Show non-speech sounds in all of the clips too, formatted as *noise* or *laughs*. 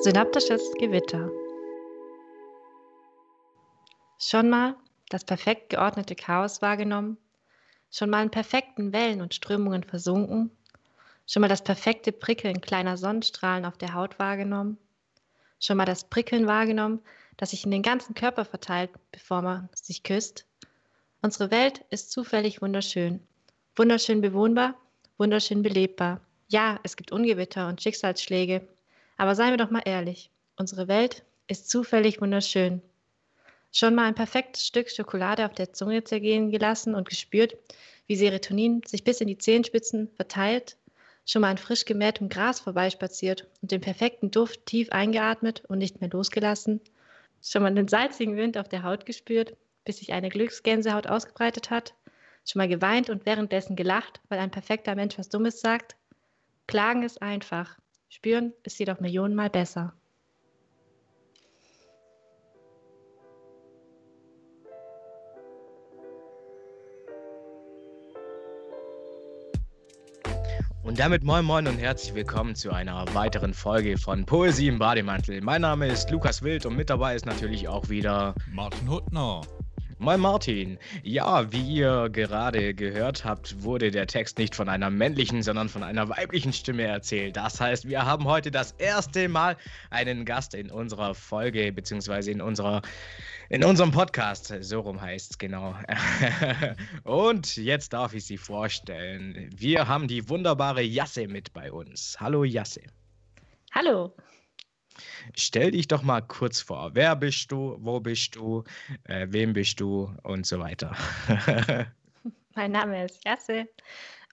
Synaptisches Gewitter. Schon mal das perfekt geordnete Chaos wahrgenommen? Schon mal in perfekten Wellen und Strömungen versunken? Schon mal das perfekte Prickeln kleiner Sonnenstrahlen auf der Haut wahrgenommen? Schon mal das Prickeln wahrgenommen, das sich in den ganzen Körper verteilt, bevor man sich küsst? Unsere Welt ist zufällig wunderschön. Wunderschön bewohnbar, wunderschön belebbar. Ja, es gibt Ungewitter und Schicksalsschläge, aber seien wir doch mal ehrlich, unsere Welt ist zufällig wunderschön. Schon mal ein perfektes Stück Schokolade auf der Zunge zergehen gelassen und gespürt, wie Serotonin sich bis in die Zehenspitzen verteilt? Schon mal an frisch gemähtem Gras vorbeispaziert und den perfekten Duft tief eingeatmet und nicht mehr losgelassen? Schon mal den salzigen Wind auf der Haut gespürt, bis sich eine Glücksgänsehaut ausgebreitet hat? Schon mal geweint und währenddessen gelacht, weil ein perfekter Mensch was Dummes sagt? Klagen ist einfach, spüren ist jedoch millionenmal besser. Und damit moin moin und herzlich willkommen zu einer weiteren Folge von Poesie im Bademantel. Mein Name ist Lukas Wild und mit dabei ist natürlich auch wieder Martin Huttner. Moin Martin. Ja, wie ihr gerade gehört habt, wurde der Text nicht von einer männlichen, sondern von einer weiblichen Stimme erzählt. Das heißt, wir haben heute das erste Mal einen Gast in unserer Folge, beziehungsweise in unserer in unserem Podcast. So rum heißt es genau. *laughs* Und jetzt darf ich sie vorstellen. Wir haben die wunderbare Jasse mit bei uns. Hallo Jasse. Hallo. Stell dich doch mal kurz vor. Wer bist du? Wo bist du? Äh, wem bist du? Und so weiter. *laughs* mein Name ist Jasse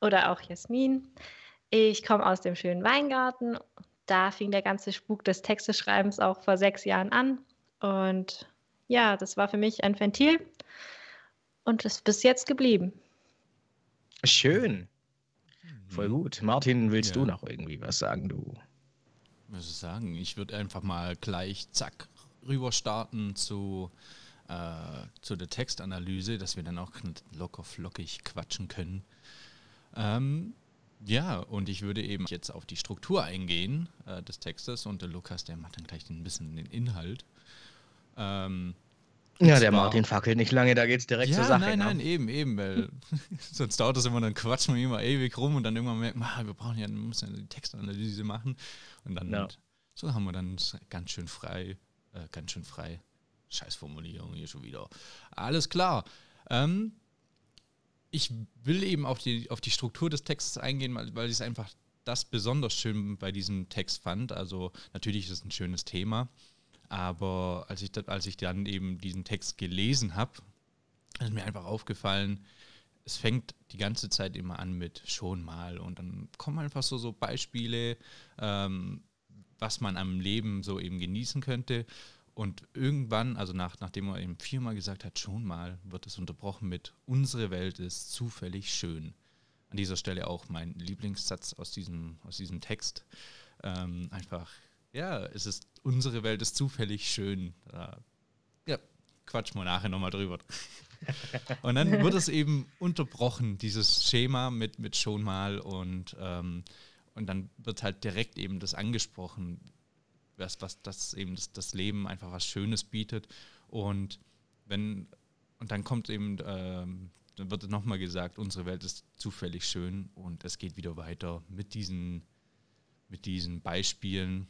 oder auch Jasmin. Ich komme aus dem schönen Weingarten. Da fing der ganze Spuk des Texteschreibens auch vor sechs Jahren an. Und ja, das war für mich ein Ventil und ist bis jetzt geblieben. Schön. Voll gut. Martin, willst ja. du noch irgendwie was sagen, du? Was ich sagen? Ich würde einfach mal gleich zack rüber starten zu, äh, zu der Textanalyse, dass wir dann auch locker flockig quatschen können. Ähm, ja, und ich würde eben jetzt auf die Struktur eingehen äh, des Textes und der Lukas, der macht dann gleich ein bisschen den Inhalt. Ähm, ja, der zwar, Martin fackelt nicht lange, da geht es direkt ja, zur Sache. Nein, ne? nein, eben, eben, weil *laughs* sonst dauert das immer, dann quatschen wir immer ewig rum und dann irgendwann merken wir, wir brauchen ja, wir müssen ja die Textanalyse machen. Und dann ja. so haben wir dann ganz schön frei, äh, ganz schön frei. Scheißformulierung hier schon wieder. Alles klar. Ähm, ich will eben auf die, auf die Struktur des Textes eingehen, weil, weil ich es einfach das besonders schön bei diesem Text fand. Also natürlich ist es ein schönes Thema. Aber als ich, als ich dann eben diesen Text gelesen habe, ist mir einfach aufgefallen, es fängt die ganze Zeit immer an mit schon mal und dann kommen einfach so, so Beispiele, ähm, was man am Leben so eben genießen könnte. Und irgendwann, also nach, nachdem er eben viermal gesagt hat, schon mal, wird es unterbrochen mit Unsere Welt ist zufällig schön. An dieser Stelle auch mein Lieblingssatz aus diesem, aus diesem Text. Ähm, einfach ja, es ist, unsere Welt ist zufällig schön. Ja, quatsch mal nachher nochmal drüber. *laughs* und dann wird es eben unterbrochen, dieses Schema mit, mit schon mal und, ähm, und dann wird halt direkt eben das angesprochen, was, was das eben das, das Leben einfach was Schönes bietet. Und wenn, und dann kommt eben, ähm, dann wird nochmal gesagt, unsere Welt ist zufällig schön und es geht wieder weiter mit diesen, mit diesen Beispielen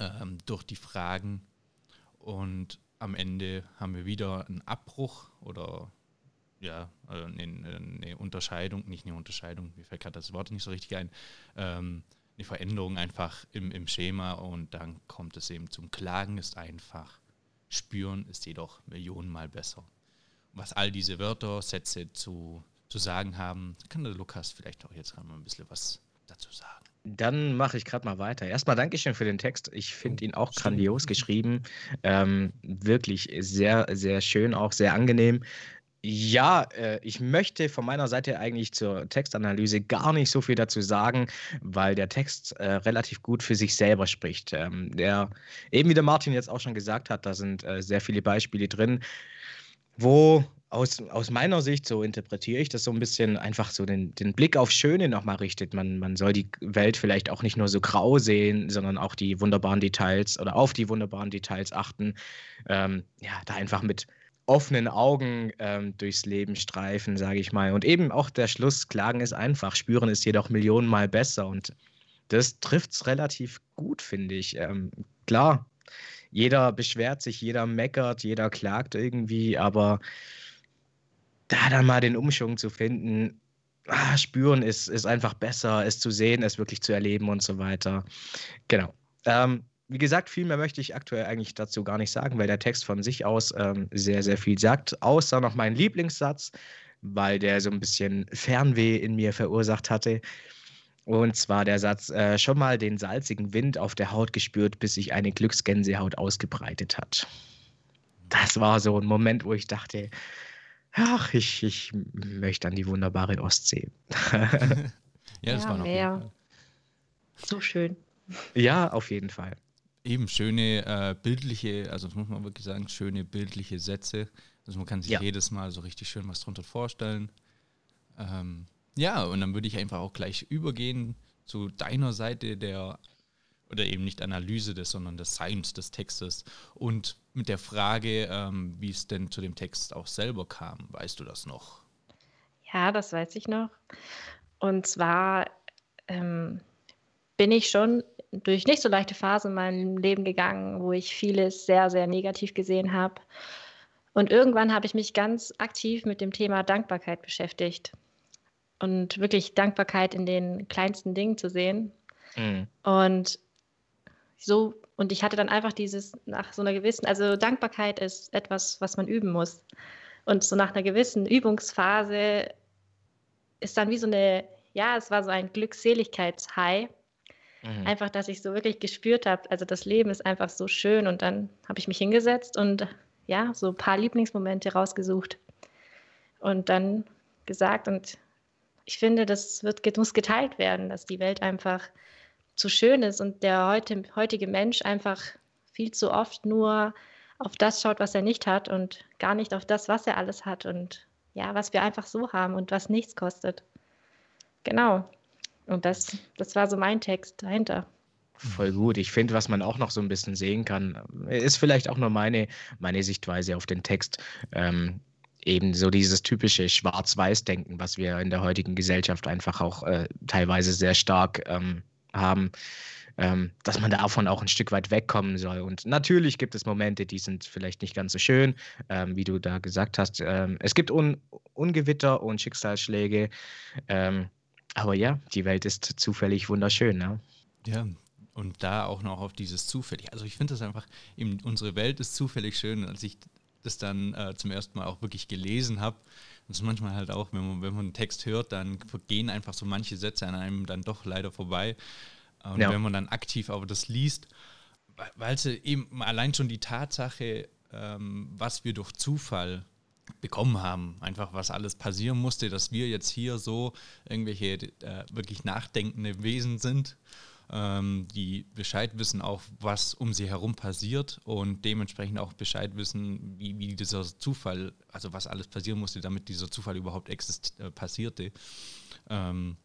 ähm, durch die Fragen. Und am Ende haben wir wieder einen Abbruch oder ja, eine, eine, Unterscheidung, nicht eine Unterscheidung, mir fällt gerade das Wort nicht so richtig ein, ähm, eine Veränderung einfach im, im Schema und dann kommt es eben zum Klagen ist einfach, spüren ist jedoch millionenmal besser. Was all diese Wörter, Sätze zu, zu sagen haben, kann der Lukas vielleicht auch jetzt mal ein bisschen was dazu sagen. Dann mache ich gerade mal weiter. Erstmal Dankeschön für den Text. Ich finde ihn auch grandios geschrieben. Ähm, wirklich sehr, sehr schön, auch sehr angenehm. Ja, äh, ich möchte von meiner Seite eigentlich zur Textanalyse gar nicht so viel dazu sagen, weil der Text äh, relativ gut für sich selber spricht. Ähm, der, eben wie der Martin jetzt auch schon gesagt hat, da sind äh, sehr viele Beispiele drin, wo aus, aus meiner Sicht, so interpretiere ich das so ein bisschen, einfach so den, den Blick auf Schöne nochmal richtet. Man, man soll die Welt vielleicht auch nicht nur so grau sehen, sondern auch die wunderbaren Details oder auf die wunderbaren Details achten. Ähm, ja, da einfach mit offenen Augen ähm, durchs Leben streifen, sage ich mal. Und eben auch der Schluss, Klagen ist einfach, spüren ist jedoch millionenmal besser. Und das trifft es relativ gut, finde ich. Ähm, klar, jeder beschwert sich, jeder meckert, jeder klagt irgendwie, aber da dann mal den Umschwung zu finden, ah, spüren ist, ist einfach besser, es zu sehen, es wirklich zu erleben und so weiter. Genau. Ähm, wie gesagt, viel mehr möchte ich aktuell eigentlich dazu gar nicht sagen, weil der Text von sich aus ähm, sehr, sehr viel sagt. Außer noch mein Lieblingssatz, weil der so ein bisschen Fernweh in mir verursacht hatte. Und zwar der Satz, äh, schon mal den salzigen Wind auf der Haut gespürt, bis sich eine Glücksgänsehaut ausgebreitet hat. Das war so ein Moment, wo ich dachte, ach, ich, ich möchte an die wunderbare Ostsee. *laughs* ja, das ja, war noch mehr. So schön. Ja, auf jeden Fall. Eben schöne äh, bildliche, also das muss man wirklich sagen, schöne bildliche Sätze. Also man kann sich ja. jedes Mal so richtig schön was drunter vorstellen. Ähm, ja, und dann würde ich einfach auch gleich übergehen zu deiner Seite der, oder eben nicht Analyse des, sondern des Science des Textes und mit der Frage, ähm, wie es denn zu dem Text auch selber kam. Weißt du das noch? Ja, das weiß ich noch. Und zwar ähm, bin ich schon durch nicht so leichte Phasen in meinem Leben gegangen, wo ich vieles sehr, sehr negativ gesehen habe. Und irgendwann habe ich mich ganz aktiv mit dem Thema Dankbarkeit beschäftigt und wirklich Dankbarkeit in den kleinsten Dingen zu sehen. Mhm. Und so, und ich hatte dann einfach dieses, nach so einer gewissen, also Dankbarkeit ist etwas, was man üben muss. Und so nach einer gewissen Übungsphase ist dann wie so eine, ja, es war so ein Glückseligkeitshigh. Mhm. Einfach, dass ich so wirklich gespürt habe, also das Leben ist einfach so schön. Und dann habe ich mich hingesetzt und ja, so ein paar Lieblingsmomente rausgesucht. Und dann gesagt, und ich finde, das wird, muss geteilt werden, dass die Welt einfach zu schön ist und der heute, heutige Mensch einfach viel zu oft nur auf das schaut, was er nicht hat und gar nicht auf das, was er alles hat und ja, was wir einfach so haben und was nichts kostet. Genau. Und das, das war so mein Text dahinter. Voll gut. Ich finde, was man auch noch so ein bisschen sehen kann, ist vielleicht auch nur meine, meine Sichtweise auf den Text. Ähm, eben so dieses typische Schwarz-Weiß-Denken, was wir in der heutigen Gesellschaft einfach auch äh, teilweise sehr stark ähm, haben, ähm, dass man davon auch ein Stück weit wegkommen soll. Und natürlich gibt es Momente, die sind vielleicht nicht ganz so schön, ähm, wie du da gesagt hast. Ähm, es gibt Un Ungewitter und Schicksalsschläge. Ähm, aber ja, die Welt ist zufällig wunderschön. Ne? Ja, und da auch noch auf dieses zufällig. Also ich finde das einfach, eben, unsere Welt ist zufällig schön. Als ich das dann äh, zum ersten Mal auch wirklich gelesen habe, das ist manchmal halt auch, wenn man, wenn man einen Text hört, dann vergehen einfach so manche Sätze an einem dann doch leider vorbei. Und ja. wenn man dann aktiv aber das liest, weil sie eben allein schon die Tatsache, ähm, was wir durch Zufall bekommen haben, einfach was alles passieren musste, dass wir jetzt hier so irgendwelche äh, wirklich nachdenkende Wesen sind ähm, die Bescheid wissen auch, was um sie herum passiert und dementsprechend auch Bescheid wissen, wie, wie dieser Zufall, also was alles passieren musste, damit dieser Zufall überhaupt äh, passierte. Ähm,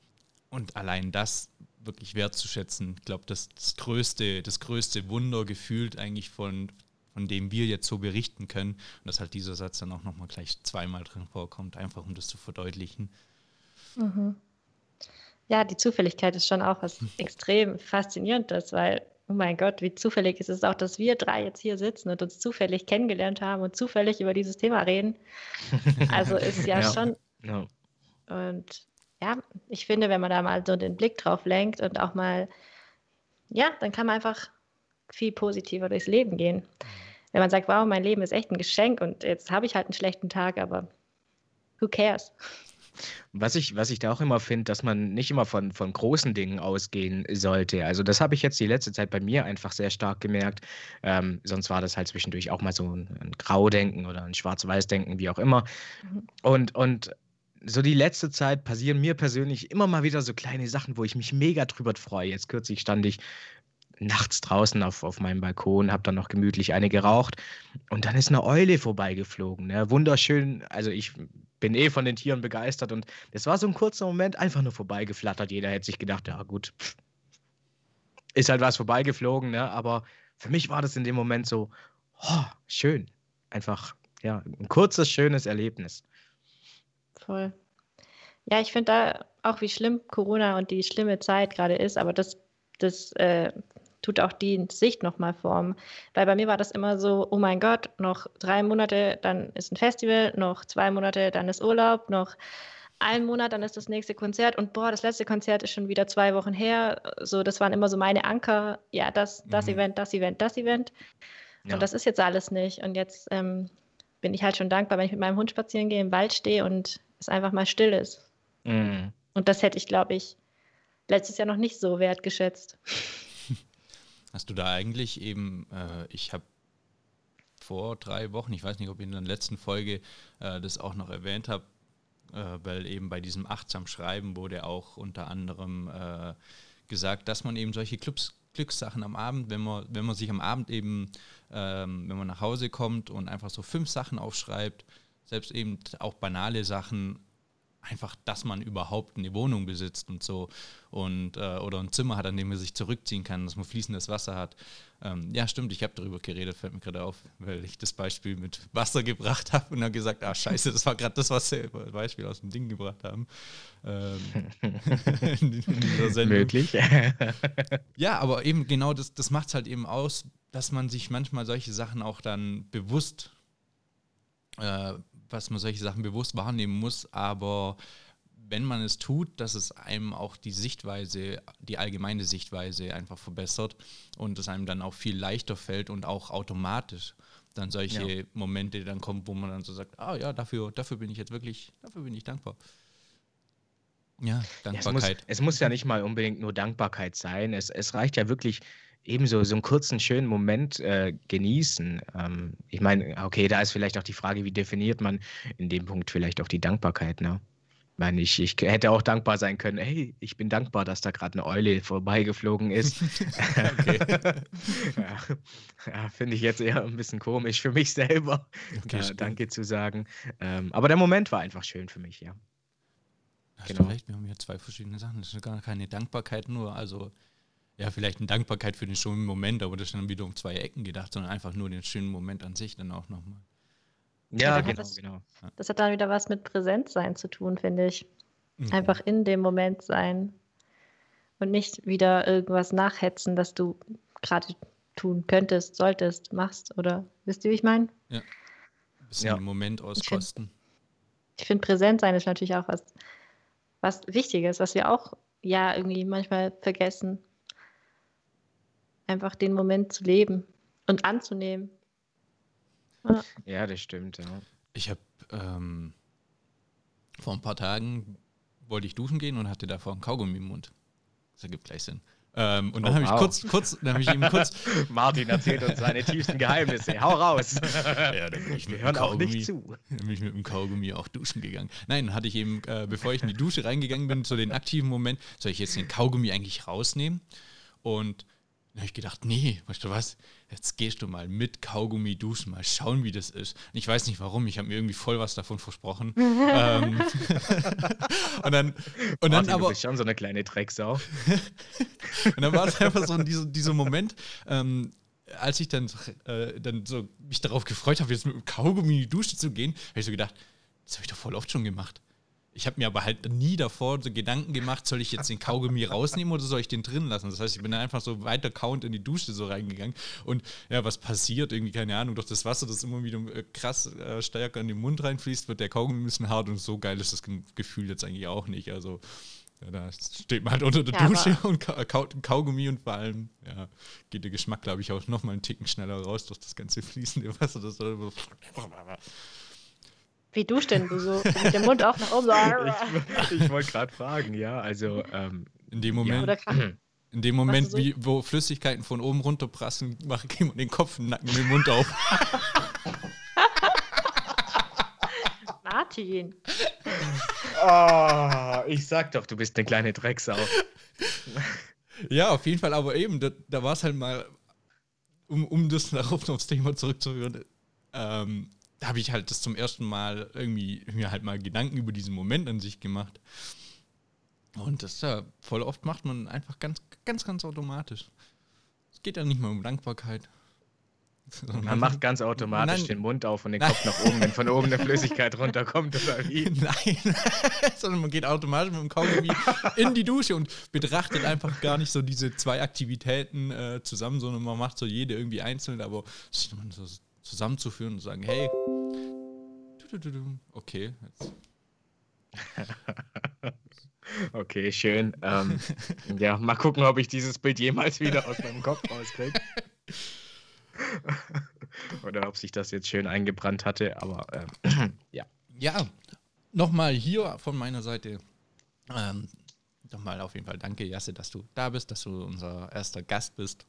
und allein das wirklich wertzuschätzen, ich glaube, das, das größte, das größte Wunder gefühlt eigentlich von, von dem wir jetzt so berichten können. Und dass halt dieser Satz dann auch nochmal gleich zweimal drin vorkommt, einfach um das zu verdeutlichen. Mhm. Ja, die Zufälligkeit ist schon auch was extrem Faszinierendes, weil, oh mein Gott, wie zufällig ist es auch, dass wir drei jetzt hier sitzen und uns zufällig kennengelernt haben und zufällig über dieses Thema reden. Also ist *laughs* ja, ja. schon. Ja. Und ja, ich finde, wenn man da mal so den Blick drauf lenkt und auch mal, ja, dann kann man einfach viel positiver durchs Leben gehen. Wenn man sagt, wow, mein Leben ist echt ein Geschenk und jetzt habe ich halt einen schlechten Tag, aber who cares? Was ich, was ich da auch immer finde, dass man nicht immer von, von großen Dingen ausgehen sollte. Also das habe ich jetzt die letzte Zeit bei mir einfach sehr stark gemerkt. Ähm, sonst war das halt zwischendurch auch mal so ein, ein Graudenken oder ein Schwarz-Weiß-Denken, wie auch immer. Mhm. Und, und so die letzte Zeit passieren mir persönlich immer mal wieder so kleine Sachen, wo ich mich mega drüber freue. Jetzt kürzlich stand ich nachts draußen auf, auf meinem Balkon, habe dann noch gemütlich eine geraucht und dann ist eine Eule vorbeigeflogen. Ne? Wunderschön, also ich bin eh von den Tieren begeistert und es war so ein kurzer Moment einfach nur vorbeigeflattert. Jeder hätte sich gedacht, ja gut, ist halt was vorbeigeflogen, ne? aber für mich war das in dem Moment so, oh, schön. Einfach, ja, ein kurzes, schönes Erlebnis. Voll. Ja, ich finde da auch, wie schlimm Corona und die schlimme Zeit gerade ist, aber das, das äh, tut auch die Sicht nochmal formen. Weil bei mir war das immer so, oh mein Gott, noch drei Monate, dann ist ein Festival, noch zwei Monate, dann ist Urlaub, noch einen Monat, dann ist das nächste Konzert und boah, das letzte Konzert ist schon wieder zwei Wochen her. So, das waren immer so meine Anker, ja, das, das mhm. Event, das Event, das Event. Ja. Und das ist jetzt alles nicht. Und jetzt ähm, bin ich halt schon dankbar, wenn ich mit meinem Hund spazieren gehe, im Wald stehe und es einfach mal still ist. Mhm. Und das hätte ich, glaube ich, letztes Jahr noch nicht so wertgeschätzt. Hast du da eigentlich eben, äh, ich habe vor drei Wochen, ich weiß nicht, ob ich in der letzten Folge äh, das auch noch erwähnt habe, äh, weil eben bei diesem achtsam Schreiben wurde auch unter anderem äh, gesagt, dass man eben solche Clubs, Glückssachen am Abend, wenn man, wenn man sich am Abend eben, ähm, wenn man nach Hause kommt und einfach so fünf Sachen aufschreibt, selbst eben auch banale Sachen, einfach, dass man überhaupt eine Wohnung besitzt und so und äh, oder ein Zimmer hat, an dem man sich zurückziehen kann, dass man fließendes Wasser hat. Ähm, ja, stimmt, ich habe darüber geredet, fällt mir gerade auf, weil ich das Beispiel mit Wasser gebracht *laughs* habe und dann gesagt, ah scheiße, das war gerade das, was wir Beispiel aus dem Ding gebracht haben. Ähm, *laughs* Möglich. ja, aber eben genau das, das macht es halt eben aus, dass man sich manchmal solche Sachen auch dann bewusst äh, was man solche Sachen bewusst wahrnehmen muss, aber wenn man es tut, dass es einem auch die Sichtweise, die allgemeine Sichtweise einfach verbessert und es einem dann auch viel leichter fällt und auch automatisch dann solche ja. Momente dann kommen, wo man dann so sagt, ah ja, dafür, dafür bin ich jetzt wirklich, dafür bin ich dankbar. Ja, Dankbarkeit. Ja, es, muss, es, muss, ja nicht mal unbedingt nur Dankbarkeit sein. Es, es reicht ja wirklich, ebenso so einen kurzen, schönen Moment äh, genießen. Ähm, ich meine, okay, da ist vielleicht auch die Frage, wie definiert man in dem Punkt vielleicht auch die Dankbarkeit, ne? Ich meine, ich, ich hätte auch dankbar sein können, hey, ich bin dankbar, dass da gerade eine Eule vorbeigeflogen ist. *laughs* *laughs* ja, ja Finde ich jetzt eher ein bisschen komisch für mich selber, okay, äh, Danke zu sagen. Ähm, aber der Moment war einfach schön für mich, ja. Hast genau. recht, wir haben hier zwei verschiedene Sachen. Das ist gar keine Dankbarkeit nur, also ja, vielleicht eine Dankbarkeit für den schönen Moment, aber das ist dann wieder um zwei Ecken gedacht, sondern einfach nur den schönen Moment an sich dann auch nochmal. Ja, ja genau, das, genau. Das hat dann wieder was mit Präsenzsein zu tun, finde ich. Mhm. Einfach in dem Moment sein und nicht wieder irgendwas nachhetzen, das du gerade tun könntest, solltest, machst oder wisst ihr, wie ich meine? Ja. Ein bisschen ja. den Moment auskosten. Ich finde, find, präsent sein ist natürlich auch was, was Wichtiges, was wir auch ja irgendwie manchmal vergessen einfach den Moment zu leben und anzunehmen. Ja, ja das stimmt. Ja. Ich habe ähm, vor ein paar Tagen wollte ich duschen gehen und hatte davor einen Kaugummi im Mund. Das ergibt gleich Sinn. Ähm, und dann oh, habe ich kurz, kurz, dann habe ich ihm kurz. *laughs* Martin erzählt uns seine tiefsten Geheimnisse. Hau raus! *laughs* ja, dann bin ich Wir hören auch nicht zu. Dann bin ich mit dem Kaugummi auch duschen gegangen. Nein, dann hatte ich eben, äh, bevor ich in die Dusche reingegangen bin, so den aktiven Moment, soll ich jetzt den Kaugummi eigentlich rausnehmen? Und dann habe ich gedacht, nee, weißt du was, jetzt gehst du mal mit Kaugummi duschen, mal schauen, wie das ist. Und ich weiß nicht warum, ich habe mir irgendwie voll was davon versprochen. *laughs* ähm, *laughs* und dann, und dann aber. Du bist schon so eine kleine Drecksau. *laughs* und dann war es einfach so dieser, dieser Moment, ähm, als ich dann, äh, dann so mich darauf gefreut habe, jetzt mit Kaugummi in die Dusche zu gehen, habe ich so gedacht, das habe ich doch voll oft schon gemacht. Ich habe mir aber halt nie davor so Gedanken gemacht, soll ich jetzt den Kaugummi rausnehmen oder soll ich den drin lassen? Das heißt, ich bin dann einfach so weiter count in die Dusche so reingegangen und ja, was passiert? Irgendwie, keine Ahnung, durch das Wasser, das immer wieder äh, krass äh, stärker in den Mund reinfließt, wird der Kaugummi ein bisschen hart und so geil ist das Gefühl jetzt eigentlich auch nicht. Also ja, da steht man halt unter der ja, Dusche und kaut ein Kaugummi und vor allem ja, geht der Geschmack, glaube ich, auch nochmal einen Ticken schneller raus durch das ganze *laughs* fließende Wasser. Das wie du denn? Du so mit dem Mund auch nach oben. *laughs* ich, ich wollte gerade fragen, ja. Also ähm, in dem Moment. Ja, *clears throat* in dem Moment, so? wie, wo Flüssigkeiten von oben runterprassen, mache ich ihm den Kopf, den Nacken und den Mund auf. *laughs* Martin. Oh, ich sag doch, du bist eine kleine Drecksau. *laughs* Ja, auf jeden Fall, aber eben, da, da war es halt mal, um, um das darauf aufs Thema zurückzuführen, ähm, habe ich halt das zum ersten Mal irgendwie mir halt mal Gedanken über diesen Moment an sich gemacht. Und das ja, voll oft macht man einfach ganz, ganz, ganz automatisch. Es geht ja nicht mal um Dankbarkeit. Man macht ganz automatisch Nein. den Mund auf und den Kopf nach oben, wenn von oben eine Flüssigkeit runterkommt oder wie? *laughs* Nein, *laughs* sondern man geht automatisch mit dem Kaugummi in die Dusche und betrachtet einfach gar nicht so diese zwei Aktivitäten äh, zusammen, sondern man macht so jede irgendwie einzeln, aber so zusammenzuführen und sagen, hey, okay. Okay, schön. Ähm, ja, mal gucken, ob ich dieses Bild jemals wieder aus meinem Kopf rauskriege. Oder ob sich das jetzt schön eingebrannt hatte, aber ähm, ja. Ja, nochmal hier von meiner Seite. Ähm, nochmal auf jeden Fall danke, Jasse, dass du da bist, dass du unser erster Gast bist.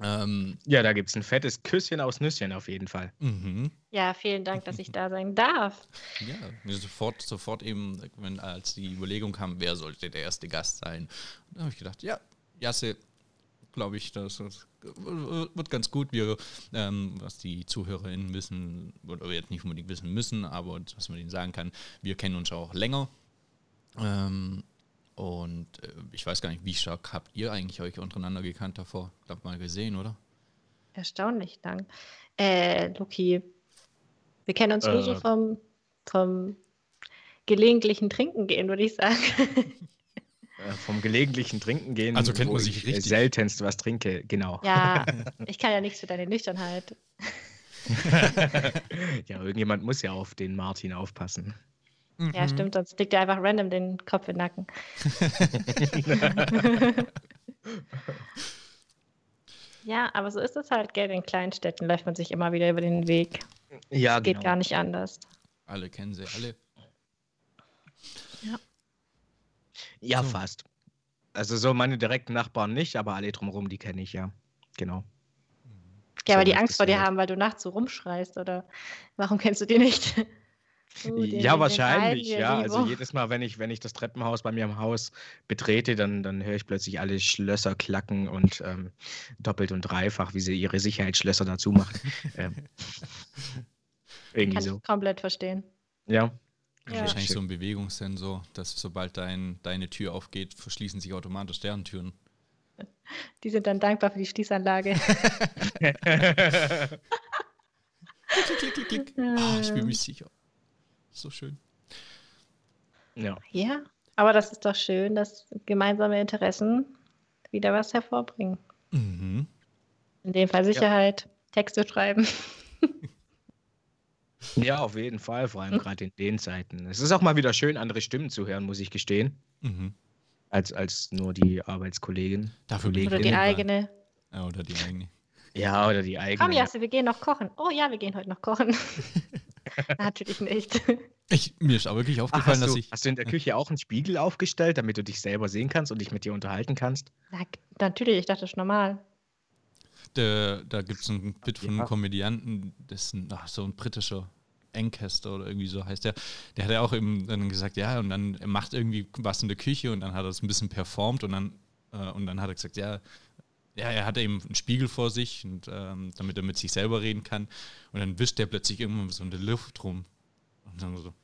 Ähm, ja, da gibt es ein fettes Küsschen aus Nüsschen auf jeden Fall. Mhm. Ja, vielen Dank, dass ich da sein darf. Ja, sofort, sofort eben, wenn, als die Überlegung kam, wer sollte der erste Gast sein, da habe ich gedacht, ja, Jasse, glaube ich, das, das, wird ganz gut. Wir, ähm, was die ZuhörerInnen wissen, oder jetzt nicht unbedingt wissen müssen, aber was man ihnen sagen kann, wir kennen uns auch länger. Ähm, und äh, ich weiß gar nicht, wie stark habt ihr eigentlich euch untereinander gekannt davor? Ich glaube mal gesehen, oder? Erstaunlich lang. Äh, Luki, wir kennen uns äh, nur so vom, vom gelegentlichen Trinken gehen, würde ich sagen. *laughs* Äh, vom gelegentlichen Trinken gehen. Also kennt man sich richtig. Seltenst was trinke, genau. Ja, *laughs* ich kann ja nichts für deine Nüchternheit. *laughs* ja, irgendjemand muss ja auf den Martin aufpassen. Ja, mhm. stimmt, sonst legt er einfach random den Kopf in den Nacken. *laughs* ja, aber so ist es halt, gell? In kleinen Städten läuft man sich immer wieder über den Weg. Ja, Geht genau. gar nicht anders. Alle kennen sie, alle. Ja. Ja, so. fast. Also so meine direkten Nachbarn nicht, aber alle drumherum, die kenne ich ja. Genau. Ja, so aber die Angst vor dir halt. haben, weil du nachts so rumschreist, oder warum kennst du die nicht? Uh, ja, wahrscheinlich, ja. Also jedes Mal, wenn ich, wenn ich das Treppenhaus bei mir im Haus betrete, dann, dann höre ich plötzlich alle Schlösser klacken und ähm, doppelt und dreifach, wie sie ihre Sicherheitsschlösser dazu machen. *laughs* ähm, irgendwie Kann so. Ich komplett verstehen. Ja. ja. Wahrscheinlich so ein Bewegungssensor, dass sobald dein, deine Tür aufgeht, verschließen sich automatisch deren Türen. Die sind dann dankbar für die Schließanlage. *laughs* *laughs* klick, klick, klick, klick. Ah, ich bin mir sicher. So schön. Ja. Ja, aber das ist doch schön, dass gemeinsame Interessen wieder was hervorbringen. Mhm. In dem Fall Sicherheit, ja. Texte schreiben. *laughs* Ja, auf jeden Fall, vor allem hm? gerade in den Zeiten. Es ist auch mal wieder schön, andere Stimmen zu hören, muss ich gestehen. Mhm. Als, als nur die Arbeitskollegin. Dafür oder die eigene. Ja, oder die eigene. Ja, oder die eigene. Komm, Jasse, wir gehen noch kochen. Oh ja, wir gehen heute noch kochen. *laughs* *laughs* Natürlich nicht. Ich, mir ist auch wirklich aufgefallen, Ach, dass du, ich. Hast du in der Küche auch einen Spiegel aufgestellt, damit du dich selber sehen kannst und dich mit dir unterhalten kannst? Na, natürlich, ich dachte, das ist normal. Der, da gibt es ein Bit von einem Komödianten, das ist ein, ach, so ein britischer Encaster oder irgendwie so heißt der. Der hat ja auch eben dann gesagt, ja, und dann er macht irgendwie was in der Küche und dann hat er es ein bisschen performt und dann, äh, und dann hat er gesagt, ja, ja, er hat eben einen Spiegel vor sich, und, ähm, damit er mit sich selber reden kann. Und dann wischt er plötzlich irgendwann so in der Luft rum. Und dann so,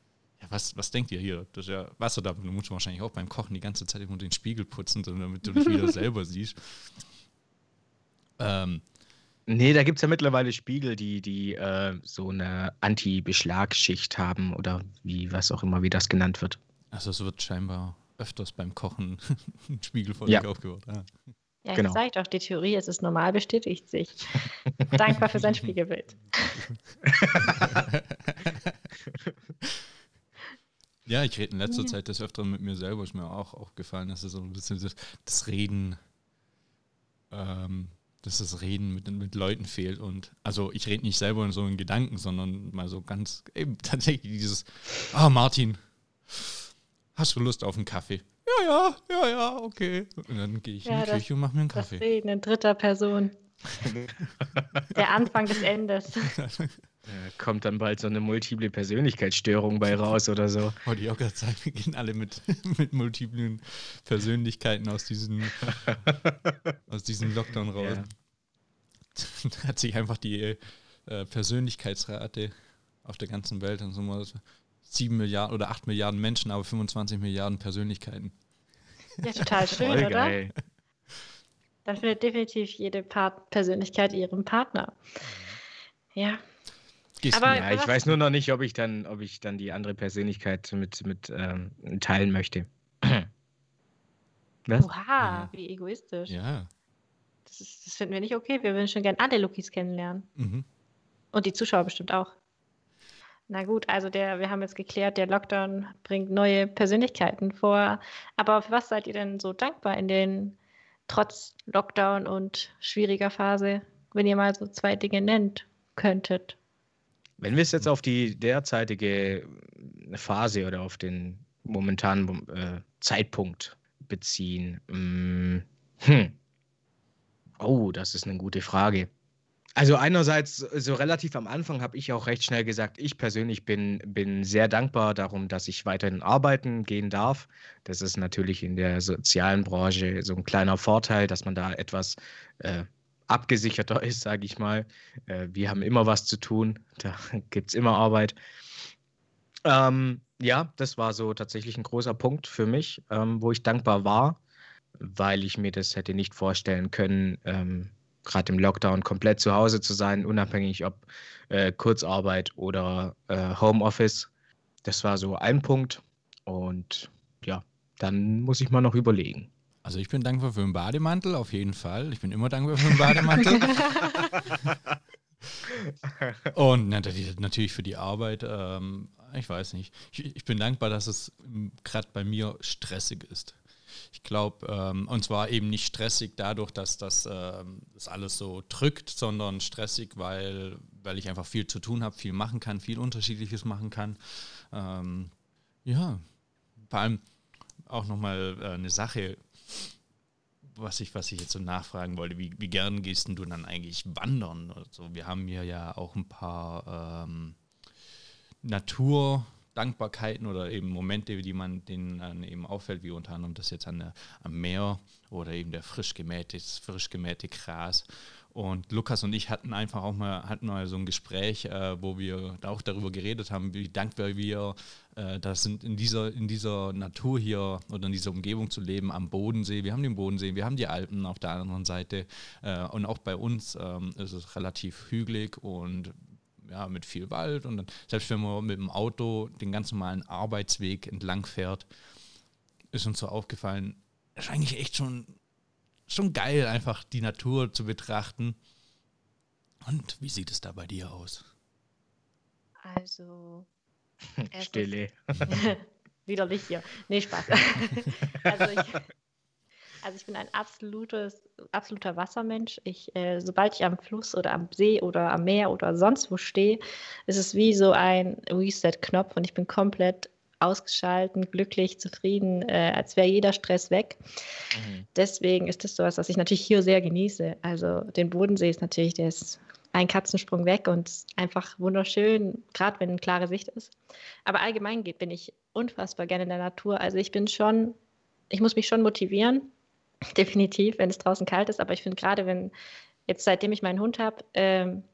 ja, was, was denkt ihr hier? Das ist ja Wasser da. Du musst wahrscheinlich auch beim Kochen die ganze Zeit immer den Spiegel putzen, damit du dich wieder *laughs* selber siehst. Ähm, nee, da gibt es ja mittlerweile Spiegel, die, die äh, so eine Anti-Beschlagschicht haben oder wie, was auch immer, wie das genannt wird. Also es wird scheinbar öfters beim Kochen *laughs* ein Spiegel vor ja. aufgebaut. Ah. Ja, genau. sage ich doch, die Theorie, es ist normal, bestätigt sich. Dankbar für sein *laughs* Spiegelbild. *laughs* ja, ich rede in letzter ja. Zeit das öfter mit mir selber, ist mir auch aufgefallen, dass es so ein bisschen das, das Reden, ähm, dass das Reden mit, mit Leuten fehlt. Und also ich rede nicht selber in so einen Gedanken, sondern mal so ganz, eben tatsächlich dieses, ah oh, Martin, hast du Lust auf einen Kaffee? Ja, ja, ja, ja, okay. Und dann gehe ich ja, in die das, Küche und mache mir einen Kaffee. Das Reden in dritter Person. *laughs* Der Anfang des Endes. *laughs* kommt dann bald so eine multiple Persönlichkeitsstörung bei raus oder so. Wollte ich auch gerade sagen, wir gehen alle mit, *laughs* mit multiplen Persönlichkeiten aus diesem, aus diesem Lockdown raus. Ja. Da hat sich einfach die äh, Persönlichkeitsrate auf der ganzen Welt und so mal 7 Milliarden oder 8 Milliarden Menschen, aber 25 Milliarden Persönlichkeiten. Ja, total *laughs* schön, Voll oder? Geil. Dann findet definitiv jede Part Persönlichkeit ihren Partner. Ja. Aber ja, ich weiß nur noch nicht, ob ich dann, ob ich dann die andere Persönlichkeit mit, mit ähm, teilen möchte. *clears throat* Was? Oha, ja. wie egoistisch. Ja. Das, ist, das, finden wir nicht okay. Wir würden schon gerne alle Lukis kennenlernen. Mhm. Und die Zuschauer bestimmt auch. Na gut, also der, wir haben jetzt geklärt, der Lockdown bringt neue Persönlichkeiten vor. Aber für was seid ihr denn so dankbar in den trotz Lockdown und schwieriger Phase, wenn ihr mal so zwei Dinge nennt könntet? Wenn wir es jetzt auf die derzeitige Phase oder auf den momentanen äh, Zeitpunkt beziehen, mm, hm. oh, das ist eine gute Frage. Also einerseits, so relativ am Anfang habe ich auch recht schnell gesagt, ich persönlich bin, bin sehr dankbar darum, dass ich weiterhin arbeiten gehen darf. Das ist natürlich in der sozialen Branche so ein kleiner Vorteil, dass man da etwas äh, abgesicherter *laughs* ist, sage ich mal. Äh, wir haben immer was zu tun, *laughs* da gibt es immer Arbeit. Ähm, ja, das war so tatsächlich ein großer Punkt für mich, ähm, wo ich dankbar war, weil ich mir das hätte nicht vorstellen können, ähm, gerade im Lockdown komplett zu Hause zu sein, unabhängig ob äh, Kurzarbeit oder äh, Homeoffice. Das war so ein Punkt. Und ja, dann muss ich mal noch überlegen. Also ich bin dankbar für den Bademantel, auf jeden Fall. Ich bin immer dankbar für den Bademantel. *laughs* Und natürlich für die Arbeit. Ähm, ich weiß nicht. Ich, ich bin dankbar, dass es gerade bei mir stressig ist. Ich glaube, ähm, und zwar eben nicht stressig dadurch, dass das, ähm, das alles so drückt, sondern stressig, weil, weil ich einfach viel zu tun habe, viel machen kann, viel Unterschiedliches machen kann. Ähm, ja, vor allem auch nochmal äh, eine Sache, was ich, was ich jetzt so nachfragen wollte, wie, wie gern gehst du dann eigentlich wandern? Also wir haben hier ja auch ein paar ähm, Natur- Dankbarkeiten oder eben Momente, die man denen dann eben auffällt, wie unter anderem das jetzt an der, am Meer oder eben der frisch gemähte, frisch gemähte Gras. Und Lukas und ich hatten einfach auch mal, hatten mal so ein Gespräch, äh, wo wir auch darüber geredet haben, wie dankbar wir äh, das sind in dieser, in dieser Natur hier oder in dieser Umgebung zu leben, am Bodensee. Wir haben den Bodensee, wir haben die Alpen auf der anderen Seite. Äh, und auch bei uns ähm, ist es relativ hügelig und ja, mit viel Wald und dann, selbst wenn man mit dem Auto den ganz normalen Arbeitsweg entlang fährt, ist uns so aufgefallen, ist eigentlich echt schon, schon geil, einfach die Natur zu betrachten. Und wie sieht es da bei dir aus? Also. *laughs* Stille. *laughs* Widerlich hier. Nee, Spaß. *laughs* also ich, also ich bin ein absolutes, absoluter Wassermensch. Ich, äh, sobald ich am Fluss oder am See oder am Meer oder sonst wo stehe, ist es wie so ein Reset-Knopf und ich bin komplett ausgeschalten, glücklich, zufrieden, äh, als wäre jeder Stress weg. Mhm. Deswegen ist das so was, ich natürlich hier sehr genieße. Also den Bodensee ist natürlich, der ist ein Katzensprung weg und einfach wunderschön, gerade wenn eine klare Sicht ist. Aber allgemein geht, bin ich unfassbar gerne in der Natur. Also ich bin schon, ich muss mich schon motivieren, *laughs* definitiv, wenn es draußen kalt ist. Aber ich finde gerade, wenn jetzt seitdem ich meinen Hund habe, ähm,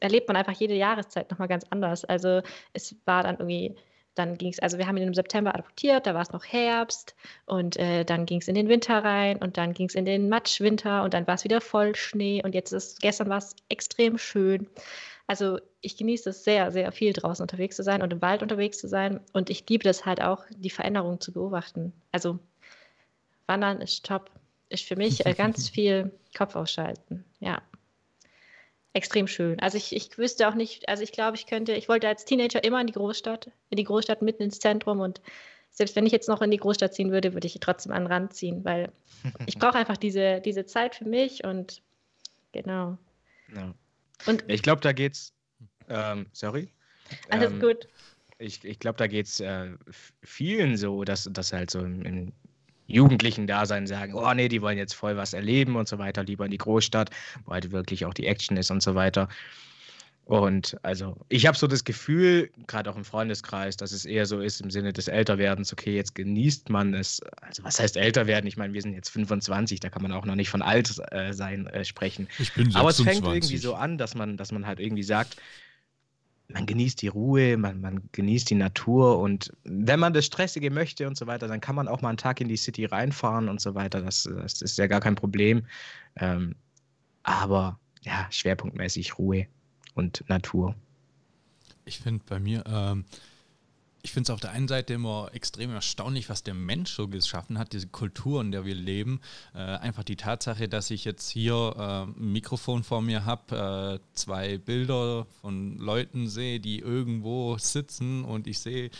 erlebt man einfach jede Jahreszeit nochmal ganz anders. Also es war dann irgendwie, dann ging es, also wir haben ihn im September adoptiert, da war es noch Herbst und äh, dann ging es in den Winter rein und dann ging es in den Matschwinter und dann war es wieder voll Schnee und jetzt ist, gestern war es extrem schön. Also ich genieße es sehr, sehr viel draußen unterwegs zu sein und im Wald unterwegs zu sein und ich liebe das halt auch, die Veränderungen zu beobachten. Also Wandern ist top. Ist für mich äh, *laughs* ganz viel Kopf ausschalten. Ja. Extrem schön. Also ich, ich wüsste auch nicht, also ich glaube, ich könnte, ich wollte als Teenager immer in die Großstadt, in die Großstadt mitten ins Zentrum und selbst wenn ich jetzt noch in die Großstadt ziehen würde, würde ich trotzdem an den Rand ziehen, weil *laughs* ich brauche einfach diese, diese Zeit für mich und genau. Ja. Und ich glaube, da geht's, ähm, sorry. Alles ähm, gut. Ich, ich glaube, da geht es äh, vielen so, dass das halt so im, im jugendlichen Dasein sagen, oh nee, die wollen jetzt voll was erleben und so weiter, lieber in die Großstadt, wo halt wirklich auch die Action ist und so weiter. Und also, ich habe so das Gefühl, gerade auch im Freundeskreis, dass es eher so ist im Sinne des Älterwerdens, okay, jetzt genießt man es. Also, was heißt älter werden? Ich meine, wir sind jetzt 25, da kann man auch noch nicht von alt äh, sein äh, sprechen. Ich bin 26. Aber es fängt irgendwie so an, dass man, dass man halt irgendwie sagt, man genießt die Ruhe, man, man genießt die Natur und wenn man das Stressige möchte und so weiter, dann kann man auch mal einen Tag in die City reinfahren und so weiter. Das, das ist ja gar kein Problem. Ähm, aber ja, schwerpunktmäßig Ruhe und Natur. Ich finde bei mir, ähm, ich finde es auf der einen Seite immer extrem erstaunlich, was der Mensch so geschaffen hat, diese Kultur, in der wir leben. Äh, einfach die Tatsache, dass ich jetzt hier äh, ein Mikrofon vor mir habe, äh, zwei Bilder von Leuten sehe, die irgendwo sitzen und ich sehe,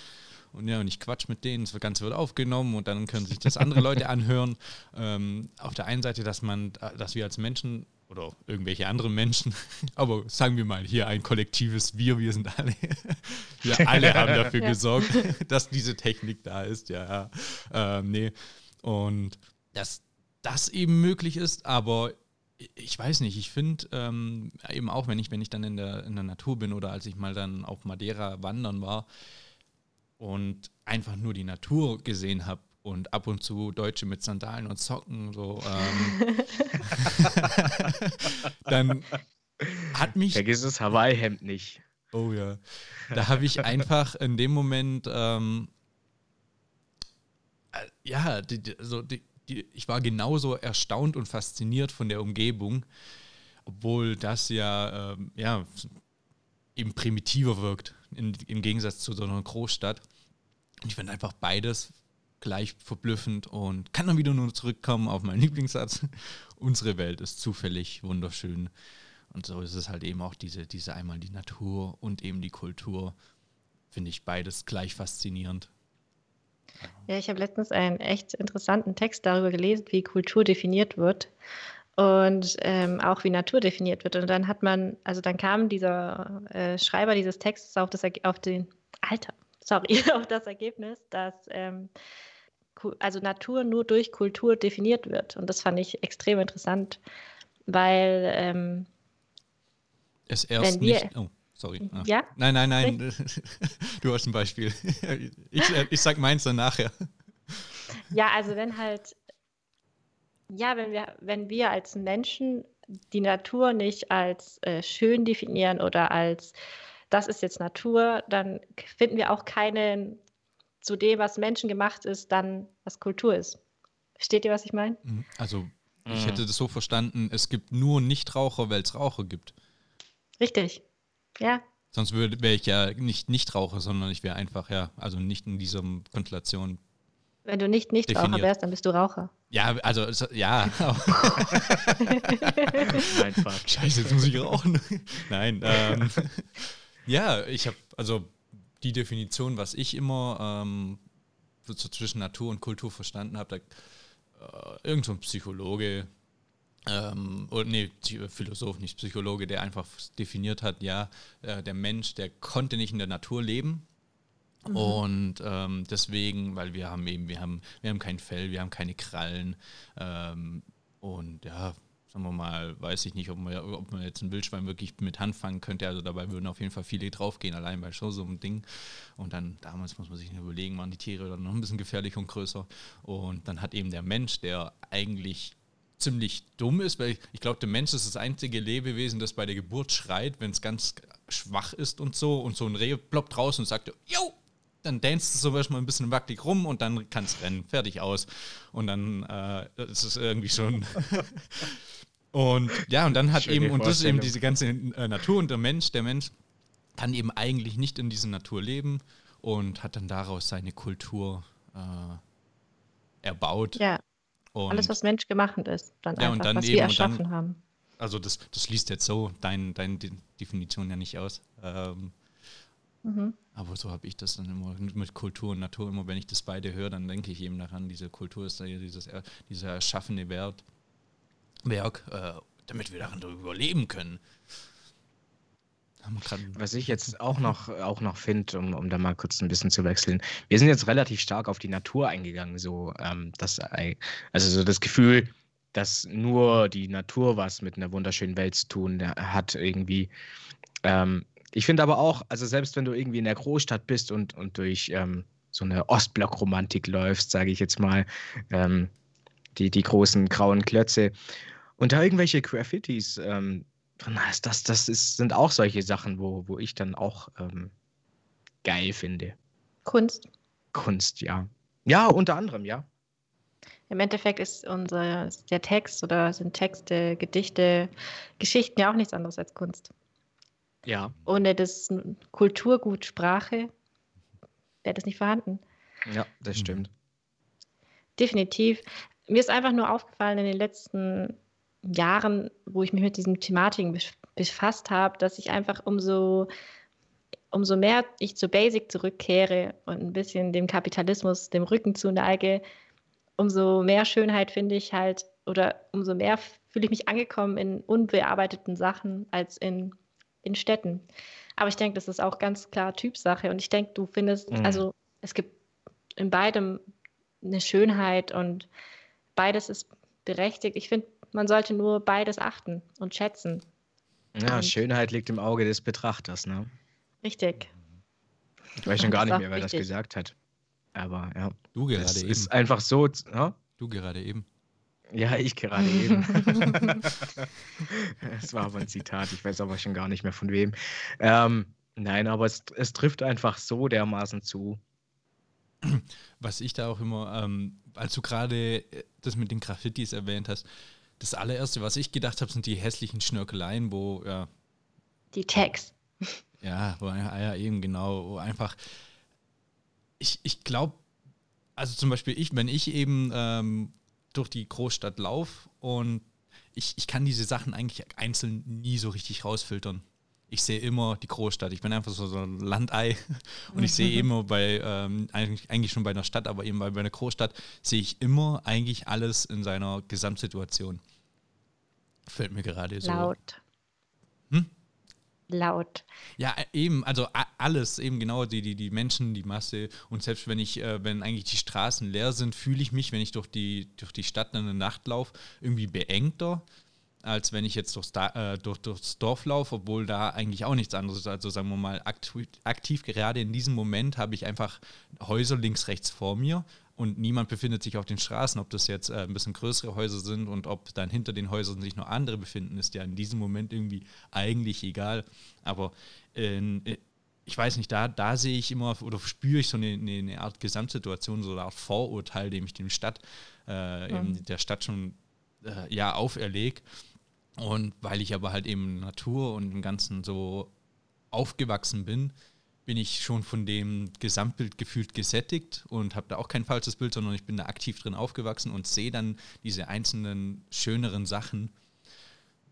und ja, und ich quatsch mit denen, das Ganze wird aufgenommen und dann können sich das andere Leute *laughs* anhören. Ähm, auf der einen Seite, dass man, dass wir als Menschen oder irgendwelche anderen Menschen, *laughs* aber sagen wir mal hier ein kollektives Wir, wir sind alle, *laughs* wir alle haben *laughs* dafür ja. gesorgt, dass diese Technik da ist, ja, ähm, nee, und dass das eben möglich ist, aber ich weiß nicht, ich finde ähm, eben auch, wenn ich, wenn ich dann in der, in der Natur bin oder als ich mal dann auf Madeira wandern war und einfach nur die Natur gesehen habe, und ab und zu Deutsche mit Sandalen und Socken, so. Ähm, *laughs* dann hat mich. Vergiss das Hawaii-Hemd nicht. Oh ja. Da habe ich einfach in dem Moment, ähm, äh, ja, die, die, also die, ich war genauso erstaunt und fasziniert von der Umgebung, obwohl das ja, ähm, ja eben primitiver wirkt, in, im Gegensatz zu so einer Großstadt. Und ich finde einfach beides gleich verblüffend und kann dann wieder nur zurückkommen auf meinen Lieblingssatz. *laughs* Unsere Welt ist zufällig wunderschön. Und so ist es halt eben auch diese, diese einmal die Natur und eben die Kultur. Finde ich beides gleich faszinierend. Ja, ich habe letztens einen echt interessanten Text darüber gelesen, wie Kultur definiert wird und ähm, auch wie Natur definiert wird. Und dann hat man, also dann kam dieser äh, Schreiber dieses Textes auf, das, auf den, Alter, sorry, *laughs* auf das Ergebnis, dass ähm, also Natur nur durch Kultur definiert wird. Und das fand ich extrem interessant, weil ähm, es erst wir, nicht. Oh, sorry. Ah. Ja? Nein, nein, nein. *laughs* Du hast ein Beispiel. *laughs* Ich, ich sag meins dann nachher. Ja, also wenn halt, ja, wenn wir, wenn wir als Menschen die Natur nicht als äh, schön definieren oder als das ist jetzt Natur, dann finden wir auch keinen zu dem, was menschengemacht ist, dann was Kultur ist. Versteht ihr, was ich meine? Mhm. Also, ich mhm. hätte das so verstanden, es gibt nur Nichtraucher, weil es Raucher gibt. Richtig, ja. Sonst wäre ich ja nicht Nichtraucher, sondern ich wäre einfach, ja, also nicht in dieser Konstellation. Wenn du nicht Nichtraucher wärst, dann bist du Raucher. Ja, also, ja. *laughs* einfach. Scheiße, jetzt muss ich rauchen. *laughs* Nein, ähm, *laughs* ja, ich habe, also die Definition, was ich immer ähm, so zwischen Natur und Kultur verstanden habe, da, äh, irgend so ein Psychologe, ähm, oder nee, Philosoph, nicht Psychologe, der einfach definiert hat, ja, äh, der Mensch, der konnte nicht in der Natur leben. Mhm. Und ähm, deswegen, weil wir haben eben, wir haben, wir haben kein Fell, wir haben keine Krallen. Ähm, und ja, sagen wir mal, weiß ich nicht, ob man, ob man jetzt ein Wildschwein wirklich mit Hand fangen könnte. Also dabei würden auf jeden Fall viele draufgehen, allein bei so einem Ding. Und dann, damals muss man sich überlegen, waren die Tiere dann noch ein bisschen gefährlicher und größer. Und dann hat eben der Mensch, der eigentlich ziemlich dumm ist, weil ich, glaube, der Mensch ist das einzige Lebewesen, das bei der Geburt schreit, wenn es ganz schwach ist und so. Und so ein Reh ploppt raus und sagt, yo, dann dänzt es so erstmal ein bisschen wackelig rum und dann kann es rennen, fertig aus. Und dann äh, ist es irgendwie schon *laughs* *laughs* Und ja, und dann hat Schöne eben, und das ist eben diese ganze äh, Natur und der Mensch, der Mensch kann eben eigentlich nicht in dieser Natur leben und hat dann daraus seine Kultur äh, erbaut. Ja. Und Alles, was Mensch gemacht ist, dann ja, einfach, dann was eben, wir erschaffen dann, haben. Also das, das liest jetzt so deine dein Definition ja nicht aus. Ähm, mhm. Aber so habe ich das dann immer mit Kultur und Natur. Immer wenn ich das beide höre, dann denke ich eben daran, diese Kultur ist dieses, dieser erschaffene Wert Werk, äh, damit wir darin überleben können. Was ich jetzt auch noch, auch noch finde, um, um da mal kurz ein bisschen zu wechseln, wir sind jetzt relativ stark auf die Natur eingegangen, so ähm, das, also so das Gefühl, dass nur die Natur was mit einer wunderschönen Welt zu tun hat, irgendwie. Ähm, ich finde aber auch, also selbst wenn du irgendwie in der Großstadt bist und, und durch ähm, so eine Ostblock-Romantik läufst, sage ich jetzt mal, ähm, die, die großen grauen Klötze und da irgendwelche Graffitis ähm, drin hast, das, das ist, sind auch solche Sachen, wo, wo ich dann auch ähm, geil finde. Kunst. Kunst, ja. Ja, unter anderem, ja. Im Endeffekt ist unser der Text oder sind Texte, Gedichte, Geschichten ja auch nichts anderes als Kunst. Ja. Ohne das Kulturgut Sprache wäre das nicht vorhanden. Ja, das stimmt. Definitiv. Mir ist einfach nur aufgefallen in den letzten Jahren, wo ich mich mit diesen Thematiken befasst habe, dass ich einfach umso, umso mehr ich zu Basic zurückkehre und ein bisschen dem Kapitalismus dem Rücken zuneige, umso mehr Schönheit finde ich halt oder umso mehr fühle ich mich angekommen in unbearbeiteten Sachen als in, in Städten. Aber ich denke, das ist auch ganz klar Typsache und ich denke, du findest, mhm. also es gibt in beidem eine Schönheit und beides ist berechtigt. Ich finde, man sollte nur beides achten und schätzen. Ja, und Schönheit liegt im Auge des Betrachters, ne? Richtig. Ich weiß schon gar nicht mehr, wer das gesagt hat. Aber ja. Du gerade das eben. ist einfach so. Ja? Du gerade eben. Ja, ich gerade eben. *laughs* Es war aber ein Zitat, ich weiß aber schon gar nicht mehr von wem. Ähm, nein, aber es, es trifft einfach so dermaßen zu. Was ich da auch immer, ähm, als du gerade äh, das mit den Graffitis erwähnt hast, das allererste, was ich gedacht habe, sind die hässlichen Schnörkeleien, wo, ja. Die Tags. Ja, wo, ja, eben genau, wo einfach. Ich, ich glaube, also zum Beispiel ich, wenn ich eben ähm, durch die Großstadt laufe und ich, ich kann diese Sachen eigentlich einzeln nie so richtig rausfiltern. Ich sehe immer die Großstadt. Ich bin einfach so, so ein Landei *laughs* und ich sehe immer bei, ähm, eigentlich, eigentlich schon bei einer Stadt, aber eben bei, bei einer Großstadt, sehe ich immer eigentlich alles in seiner Gesamtsituation. Fällt mir gerade so. Laut. Hm? Laut. Ja, äh, eben, also alles, eben genau, die, die, die Menschen, die Masse. Und selbst wenn ich, äh, wenn eigentlich die Straßen leer sind, fühle ich mich, wenn ich durch die, durch die Stadt in der Nacht laufe, irgendwie beengter, als wenn ich jetzt durchs, äh, durch, durchs Dorf laufe, obwohl da eigentlich auch nichts anderes ist. Also sagen wir mal, aktiv, aktiv gerade in diesem Moment habe ich einfach Häuser links, rechts vor mir und niemand befindet sich auf den Straßen. Ob das jetzt äh, ein bisschen größere Häuser sind und ob dann hinter den Häusern sich noch andere befinden, ist ja in diesem Moment irgendwie eigentlich egal. Aber äh, ich weiß nicht, da, da sehe ich immer oder spüre ich so eine, eine, Art Gesamtsituation, so eine Art Vorurteil, dem ich dem Stadt, äh, mhm. der Stadt schon äh, ja auferlege. Und weil ich aber halt eben Natur und im Ganzen so aufgewachsen bin, bin ich schon von dem Gesamtbild gefühlt gesättigt und habe da auch kein falsches Bild, sondern ich bin da aktiv drin aufgewachsen und sehe dann diese einzelnen schöneren Sachen.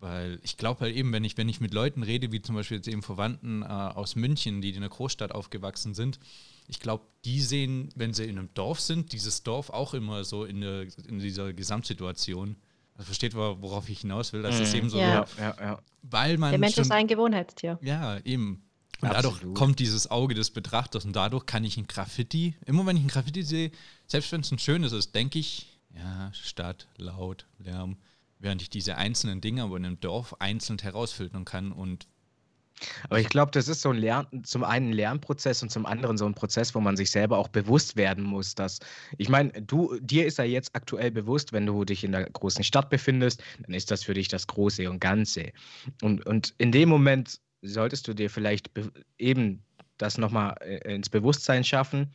Weil ich glaube halt eben, wenn ich, wenn ich mit Leuten rede, wie zum Beispiel jetzt eben Verwandten äh, aus München, die in einer Großstadt aufgewachsen sind, ich glaube, die sehen, wenn sie in einem Dorf sind, dieses Dorf auch immer so in, der, in dieser Gesamtsituation. Also versteht, worauf ich hinaus will? Das mhm. ist eben so, ja. Ja, ja. weil man. Der Mensch schon, ist ein Gewohnheitstier. Ja, eben. Und Absolut. dadurch kommt dieses Auge des Betrachters und dadurch kann ich ein Graffiti, immer wenn ich ein Graffiti sehe, selbst wenn es ein schönes ist, denke ich, ja, Stadt, laut, Lärm, während ich diese einzelnen Dinge aber in einem Dorf einzeln herausfiltern kann und aber ich glaube, das ist so ein Lern zum einen ein Lernprozess und zum anderen so ein Prozess, wo man sich selber auch bewusst werden muss, dass ich meine, du dir ist ja jetzt aktuell bewusst, wenn du dich in der großen Stadt befindest, dann ist das für dich das Große und Ganze. Und, und in dem Moment solltest du dir vielleicht eben das nochmal äh, ins Bewusstsein schaffen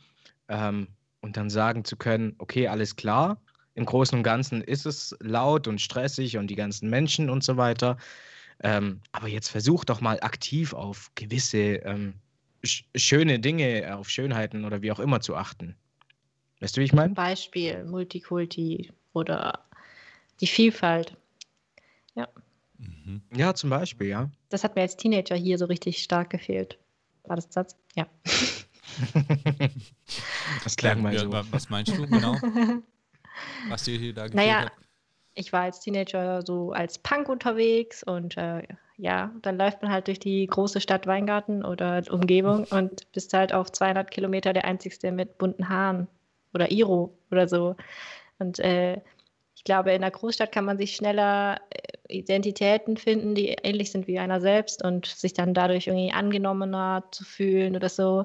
ähm, und dann sagen zu können, okay, alles klar, im Großen und Ganzen ist es laut und stressig und die ganzen Menschen und so weiter. Ähm, aber jetzt versuch doch mal aktiv auf gewisse ähm, sch schöne Dinge, auf Schönheiten oder wie auch immer zu achten. Weißt du, wie ich meine? Beispiel Multikulti oder die Vielfalt. Ja. Mhm. Ja, zum Beispiel, ja. Das hat mir als Teenager hier so richtig stark gefehlt. War das Satz? Ja. *laughs* das klang mal so. Was meinst du genau? *laughs* Was dir hier da gefehlt naja, hat? ich war als Teenager so als Punk unterwegs und äh, ja, dann läuft man halt durch die große Stadt Weingarten oder Umgebung und bist halt auf 200 Kilometer der Einzigste mit bunten Haaren oder Iro oder so. Und äh, glaube, in der Großstadt kann man sich schneller äh, Identitäten finden, die ähnlich sind wie einer selbst und sich dann dadurch irgendwie angenommener zu fühlen oder so.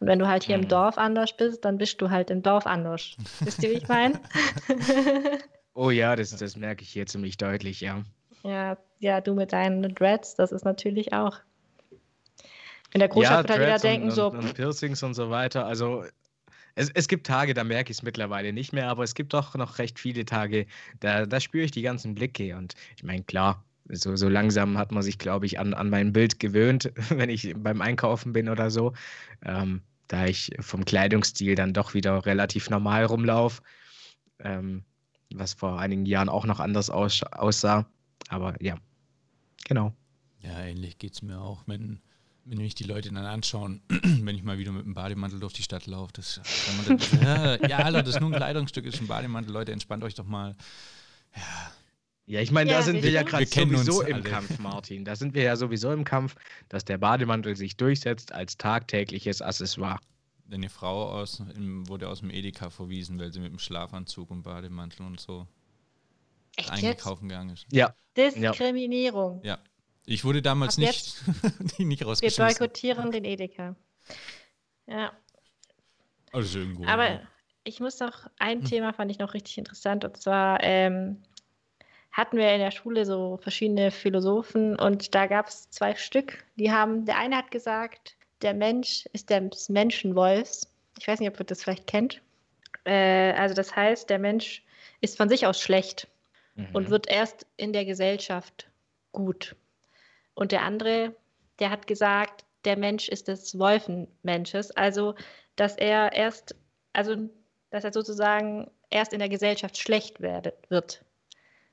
Und wenn du halt hier mhm. im Dorf anders bist, dann bist du halt im Dorf anders. Wisst ihr, wie ich meine? *laughs* oh ja, das, das merke ich hier ziemlich deutlich, ja. Ja, ja, du mit deinen Dreads, das ist natürlich auch. In der Großstadt ja, wird halt jeder denken, und, so. Und Piercings und so weiter. Also es, es gibt Tage, da merke ich es mittlerweile nicht mehr, aber es gibt doch noch recht viele Tage, da, da spüre ich die ganzen Blicke. Und ich meine, klar, so, so langsam hat man sich, glaube ich, an, an mein Bild gewöhnt, *laughs* wenn ich beim Einkaufen bin oder so. Ähm, da ich vom Kleidungsstil dann doch wieder relativ normal rumlaufe, ähm, was vor einigen Jahren auch noch anders aus, aussah. Aber ja, genau. Ja, ähnlich geht es mir auch. Wenn, wenn mich die Leute dann anschauen, *clears throat* wenn ich mal wieder mit einem Bademantel durch die Stadt laufe, das, das ja, ja, Alter, das ist nur ein Kleidungsstück, ist ein Bademantel, Leute, entspannt euch doch mal. Ja. Ja, ich meine, ja, da sind wir ja gerade sowieso im alle. Kampf, *laughs* Martin. Da sind wir ja sowieso im Kampf, dass der Bademantel sich durchsetzt als tagtägliches Accessoire. Deine Frau aus, wurde aus dem Edeka verwiesen, weil sie mit dem Schlafanzug und Bademantel und so Echt eingekauft gegangen ist. Ja. Diskriminierung. Ja. Ich wurde damals Ab nicht, *laughs* nicht rausgeschmissen. Wir boykottieren den Edeka. Ja. Also irgendwo. Aber ja. ich muss noch, ein hm. Thema fand ich noch richtig interessant und zwar ähm, hatten wir in der Schule so verschiedene Philosophen und da gab es zwei Stück, die haben, der eine hat gesagt, der Mensch ist des Menschenwolfs. Ich weiß nicht, ob ihr das vielleicht kennt. Äh, also das heißt, der Mensch ist von sich aus schlecht mhm. und wird erst in der Gesellschaft gut. Und der andere, der hat gesagt, der Mensch ist des Wolfenmensches, also dass er erst, also dass er sozusagen erst in der Gesellschaft schlecht werde, wird.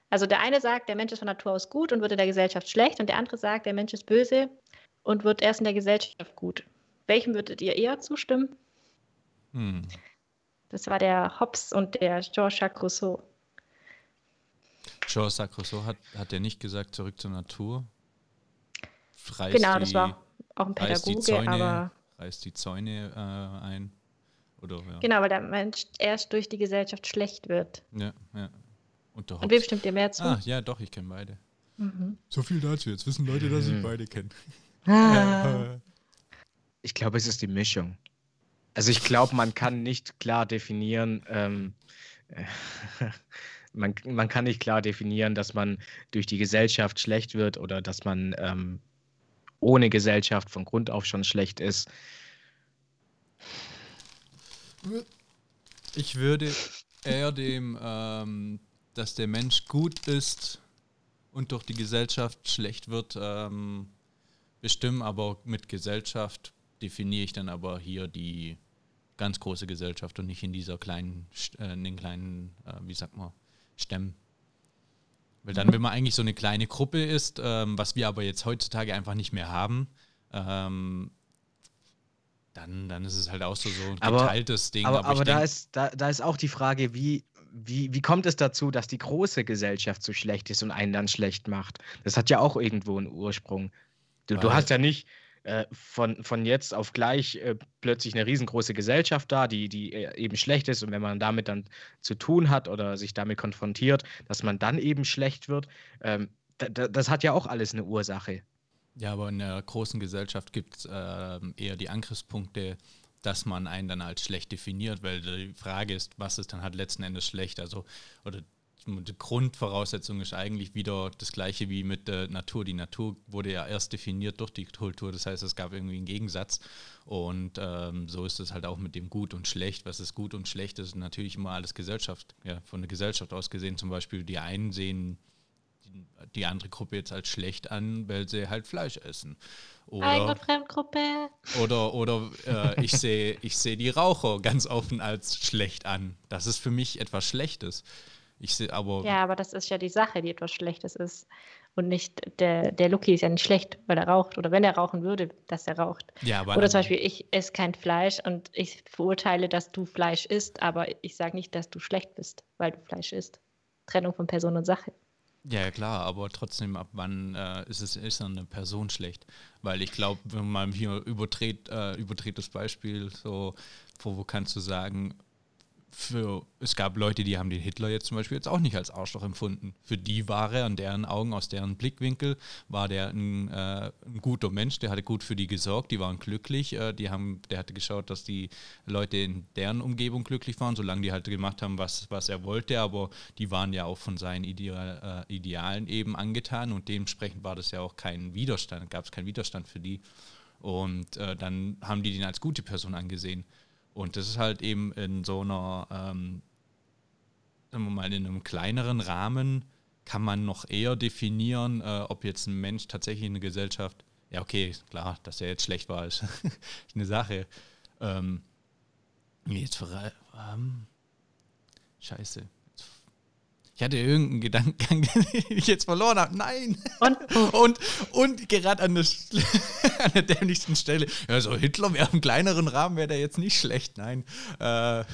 Also der eine sagt, der Mensch ist von Natur aus gut und wird in der Gesellschaft schlecht und der andere sagt, der Mensch ist böse und wird erst in der Gesellschaft gut. Welchem würdet ihr eher zustimmen? Hm. Das war der Hobbes und der Jean-Jacques Rousseau. Jean-Jacques Rousseau hat, hat er nicht gesagt, zurück zur Natur? Reißt genau, die, das war auch ein Pädagoge, Zäune, aber. Reißt die Zäune äh, ein. Oder, ja. Genau, weil der Mensch erst durch die Gesellschaft schlecht wird. Ja, ja. Und, und wem stimmt ihr mehr zu? Ah, ja, doch, ich kenne beide. Mhm. So viel dazu. Jetzt wissen Leute, dass ich mhm. beide kenne. Ah. *laughs* Ich glaube, es ist die Mischung. Also ich glaube, man kann nicht klar definieren, ähm, *laughs* man, man kann nicht klar definieren, dass man durch die Gesellschaft schlecht wird oder dass man ähm, ohne Gesellschaft von Grund auf schon schlecht ist. Ich würde eher dem, ähm, dass der Mensch gut ist und durch die Gesellschaft schlecht wird, ähm, bestimmen, aber mit Gesellschaft definiere ich dann aber hier die ganz große Gesellschaft und nicht in dieser kleinen, äh, in den kleinen, äh, wie sagt man, Stämmen. Weil dann, wenn man eigentlich so eine kleine Gruppe ist, ähm, was wir aber jetzt heutzutage einfach nicht mehr haben, ähm, dann, dann ist es halt auch so, so ein aber, geteiltes Ding. Aber, aber, aber da, ist, da, da ist auch die Frage, wie, wie, wie kommt es dazu, dass die große Gesellschaft so schlecht ist und einen dann schlecht macht? Das hat ja auch irgendwo einen Ursprung. Du, du hast ja nicht äh, von, von jetzt auf gleich äh, plötzlich eine riesengroße Gesellschaft da, die, die äh, eben schlecht ist und wenn man damit dann zu tun hat oder sich damit konfrontiert, dass man dann eben schlecht wird. Ähm, das hat ja auch alles eine Ursache. Ja, aber in der großen Gesellschaft gibt es äh, eher die Angriffspunkte, dass man einen dann als schlecht definiert, weil die Frage ist, was ist dann halt letzten Endes schlecht? Also, oder die Grundvoraussetzung ist eigentlich wieder das gleiche wie mit der Natur. Die Natur wurde ja erst definiert durch die Kultur, das heißt, es gab irgendwie einen Gegensatz. Und ähm, so ist es halt auch mit dem Gut und Schlecht. Was ist gut und schlecht, ist natürlich immer alles Gesellschaft, ja, von der Gesellschaft aus gesehen. Zum Beispiel, die einen sehen die, andere Gruppe jetzt als schlecht an, weil sie halt Fleisch essen. Oder, Fremdgruppe. Oder, oder äh, ich sehe ich seh die Raucher ganz offen als schlecht an. Das ist für mich etwas Schlechtes. Ich sehe aber. Ja, aber das ist ja die Sache, die etwas Schlechtes ist. Und nicht, der, der Lucky ist ja nicht schlecht, weil er raucht. Oder wenn er rauchen würde, dass er raucht. Ja, aber Oder zum Beispiel, ich esse kein Fleisch und ich verurteile, dass du Fleisch isst, aber ich sage nicht, dass du schlecht bist, weil du Fleisch isst. Trennung von Person und Sache. Ja, klar, aber trotzdem, ab wann äh, ist es ist eine Person schlecht? Weil ich glaube, wenn man hier überdreht, äh, überdreht das Beispiel, so, kannst du sagen, für, es gab Leute, die haben den Hitler jetzt zum Beispiel jetzt auch nicht als Arschloch empfunden. Für die war er, an deren Augen, aus deren Blickwinkel, war der ein, äh, ein guter Mensch, der hatte gut für die gesorgt, die waren glücklich, äh, die haben, der hatte geschaut, dass die Leute in deren Umgebung glücklich waren, solange die halt gemacht haben, was, was er wollte, aber die waren ja auch von seinen Ideal, äh, Idealen eben angetan und dementsprechend war das ja auch kein Widerstand, gab es keinen Widerstand für die. Und äh, dann haben die den als gute Person angesehen. Und das ist halt eben in so einer, ähm, sagen wir mal, in einem kleineren Rahmen kann man noch eher definieren, äh, ob jetzt ein Mensch tatsächlich in der Gesellschaft, ja okay, klar, dass er jetzt schlecht war, ist *laughs* eine Sache. Ähm, jetzt ähm, Scheiße. Ich hatte irgendeinen Gedankengang, *laughs* den ich jetzt verloren habe. Nein! Und, *laughs* und, und gerade an, *laughs* an, der dämlichsten Stelle. Ja, so Hitler wäre im kleineren Rahmen, wäre der jetzt nicht schlecht. Nein. Äh. Aber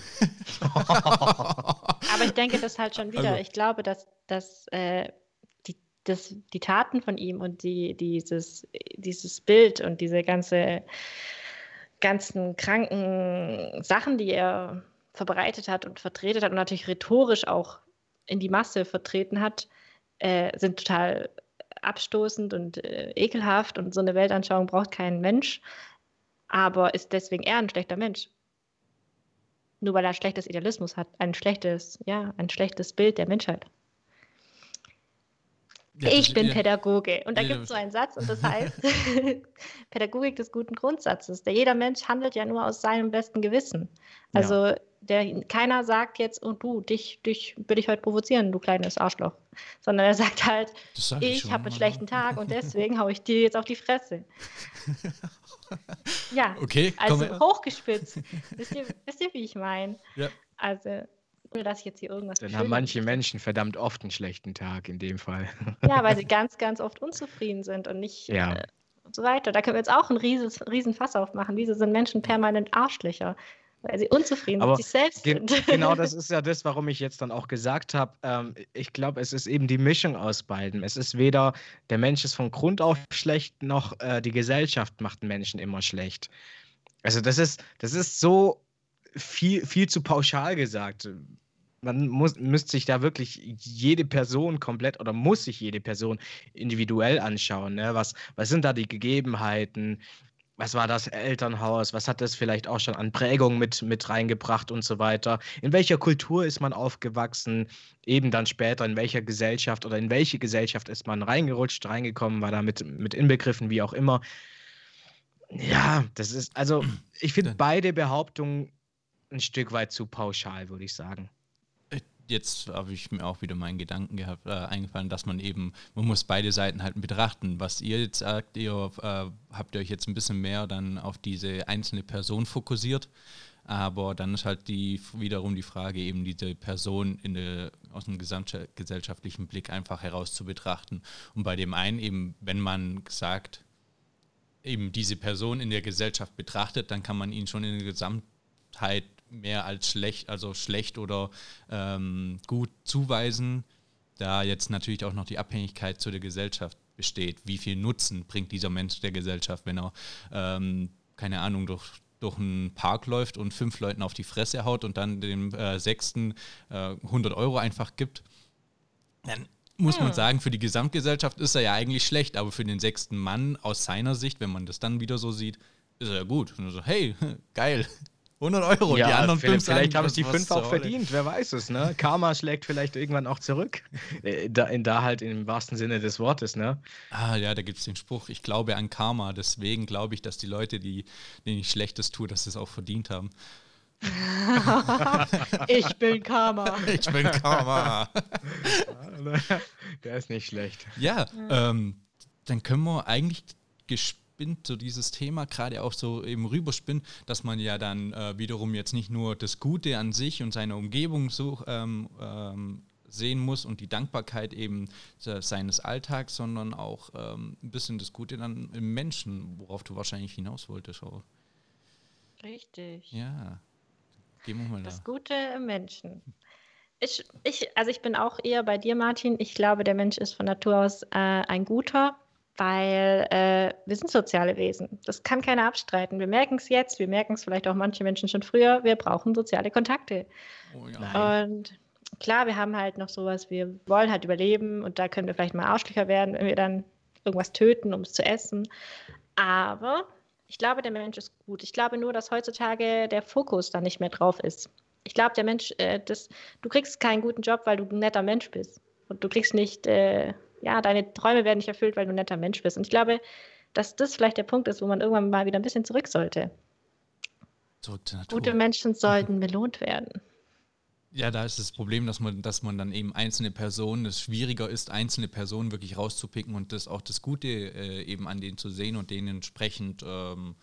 ich denke das halt schon wieder. Also. Ich glaube, dass, dass äh, die, das, die Taten von ihm und die, dieses, dieses Bild und diese ganze, ganzen kranken Sachen, die er verbreitet hat und vertretet hat und natürlich rhetorisch auch in die Masse vertreten hat, äh, sind total abstoßend und äh, ekelhaft und so eine Weltanschauung braucht kein Mensch, aber ist deswegen eher ein schlechter Mensch. Nur weil er ein schlechtes Idealismus hat, ein schlechtes, ja, ein schlechtes Bild der Menschheit. Ja, ich bin ja. Pädagoge. Und da ja, gibt es so einen Satz, und das *laughs* heißt Pädagogik des guten Grundsatzes. Der jeder Mensch handelt ja nur aus seinem besten Gewissen. Also der, keiner sagt jetzt, oh du, dich, dich will ich heute provozieren, du kleines Arschloch. Sondern er sagt halt, sag ich, ich habe einen schlechten Tag und deswegen haue ich dir jetzt auf die Fresse. *laughs* ja, okay, also hochgespitzt. *laughs* wisst, ihr, wisst ihr, wie ich meine? Ja. Also ohne dass ich jetzt hier irgendwas. Dann haben manche Menschen verdammt oft einen schlechten Tag in dem Fall. *laughs* ja, weil sie ganz, ganz oft unzufrieden sind und nicht ja. äh, und so weiter. Da können wir jetzt auch einen riesen, riesen Fass aufmachen. Wieso sind Menschen permanent Arschlöcher? Weil sie unzufrieden Aber mit sich selbst ge sind. *laughs* Genau, das ist ja das, warum ich jetzt dann auch gesagt habe, ähm, ich glaube, es ist eben die Mischung aus beiden. Es ist weder der Mensch ist von Grund auf schlecht, noch äh, die Gesellschaft macht Menschen immer schlecht. Also das ist, das ist so viel, viel zu pauschal gesagt man muss, müsste sich da wirklich jede Person komplett oder muss sich jede Person individuell anschauen. Ne? Was, was sind da die Gegebenheiten? Was war das Elternhaus? Was hat das vielleicht auch schon an Prägung mit, mit reingebracht und so weiter? In welcher Kultur ist man aufgewachsen? Eben dann später, in welcher Gesellschaft oder in welche Gesellschaft ist man reingerutscht, reingekommen, war da mit, mit inbegriffen, wie auch immer. Ja, das ist, also *clears throat* ich finde beide Behauptungen ein Stück weit zu pauschal, würde ich sagen jetzt habe ich mir auch wieder meinen Gedanken gehabt, äh, eingefallen, dass man eben, man muss beide Seiten halt betrachten. Was ihr jetzt sagt, ihr äh, habt euch jetzt ein bisschen mehr dann auf diese einzelne Person fokussiert. Aber dann ist halt die wiederum die Frage, eben diese Person in der, aus dem gesamtgesellschaftlichen Blick einfach heraus zu betrachten. Und bei dem einen eben, wenn man sagt, eben diese Person in der Gesellschaft betrachtet, dann kann man ihn schon in der Gesamtheit mehr als schlecht, also schlecht oder ähm, gut zuweisen, da jetzt natürlich auch noch die Abhängigkeit zu der Gesellschaft besteht. Wie viel Nutzen bringt dieser Mensch der Gesellschaft, wenn er, ähm, keine Ahnung, durch, durch einen Park läuft und fünf Leuten auf die Fresse haut und dann dem äh, sechsten äh, 100 Euro einfach gibt? Dann muss man hm. sagen, für die Gesamtgesellschaft ist er ja eigentlich schlecht, aber für den sechsten Mann aus seiner Sicht, wenn man das dann wieder so sieht, ist er ja gut. Und so, hey, *laughs* geil, 100 Euro. Ja, die anderen vielleicht, fünf vielleicht haben es die fünf auch verdient, wer weiß es, ne? Karma schlägt vielleicht irgendwann auch zurück. Äh, da, in, da halt im wahrsten Sinne des Wortes, ne? Ah, ja, da gibt es den Spruch, ich glaube an Karma, deswegen glaube ich, dass die Leute, die, denen ich Schlechtes tue, dass sie es auch verdient haben. *laughs* ich bin Karma. *laughs* Ich bin Karma. *laughs* Der ist nicht schlecht. Ja, ähm, dann können wir eigentlich gespannt spinnt, so dieses Thema gerade auch so eben rüberspinnt, dass man ja dann äh, wiederum jetzt nicht nur das Gute an sich und seine Umgebung so ähm, ähm, sehen muss und die Dankbarkeit eben seines Alltags, sondern auch ähm, ein bisschen das Gute dann im Menschen, worauf du wahrscheinlich hinaus wolltest. Schau. Richtig. Ja. Gehen wir mal das da. Gute im Menschen. Ich, ich, also ich bin auch eher bei dir, Martin. Ich glaube, der Mensch ist von Natur aus äh, ein guter weil äh, wir sind soziale Wesen. Das kann keiner abstreiten. Wir merken es jetzt, wir merken es vielleicht auch manche Menschen schon früher. Wir brauchen soziale Kontakte. Oh ja. Und klar, wir haben halt noch sowas, wir wollen halt überleben und da können wir vielleicht mal Arschlöcher werden, wenn wir dann irgendwas töten, um es zu essen. Aber ich glaube, der Mensch ist gut. Ich glaube nur, dass heutzutage der Fokus da nicht mehr drauf ist. Ich glaube, der Mensch, äh, das, du kriegst keinen guten Job, weil du ein netter Mensch bist. Und du kriegst nicht, äh, ja, deine Träume werden nicht erfüllt, weil du ein netter Mensch bist. Und ich glaube, dass das vielleicht der Punkt ist, wo man irgendwann mal wieder ein bisschen zurück sollte. Zurück zur Natur. Gute Menschen sollten belohnt werden. Ja, da ist das Problem, dass man, dass man dann eben einzelne Personen, es schwieriger ist, einzelne Personen wirklich rauszupicken und das auch das Gute äh, eben an denen zu sehen und denen entsprechend ähm,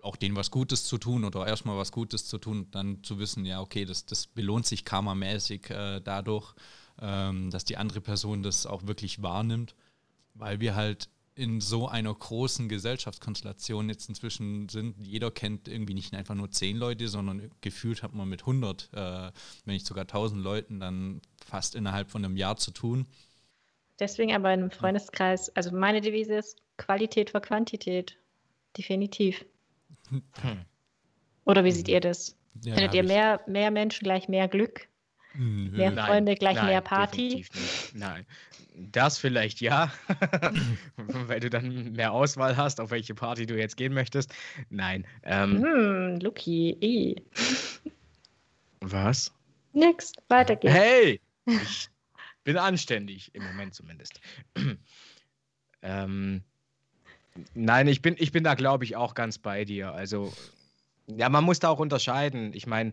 auch denen was Gutes zu tun oder erstmal was Gutes zu tun und dann zu wissen, ja, okay, das, das belohnt sich karmamäßig äh, dadurch, dass die andere Person das auch wirklich wahrnimmt, weil wir halt in so einer großen Gesellschaftskonstellation jetzt inzwischen sind. Jeder kennt irgendwie nicht einfach nur zehn Leute, sondern gefühlt hat man mit 100, äh, wenn nicht sogar 1000 Leuten dann fast innerhalb von einem Jahr zu tun. Deswegen aber in einem Freundeskreis, also meine Devise ist Qualität vor Quantität. Definitiv. Hm. Oder wie seht ihr das? Ja, Findet ihr mehr, mehr Menschen gleich mehr Glück? Nö. Mehr Freunde gleich nein, mehr Party? Nein. Das vielleicht ja, *laughs* weil du dann mehr Auswahl hast, auf welche Party du jetzt gehen möchtest. Nein. Ähm, hm, Lucky, eh. Was? Nix, weiter geht's. Hey! Ich bin anständig, im Moment zumindest. *clears throat* ähm, nein, ich bin, ich bin da, glaube ich, auch ganz bei dir. Also, ja, man muss da auch unterscheiden. Ich meine,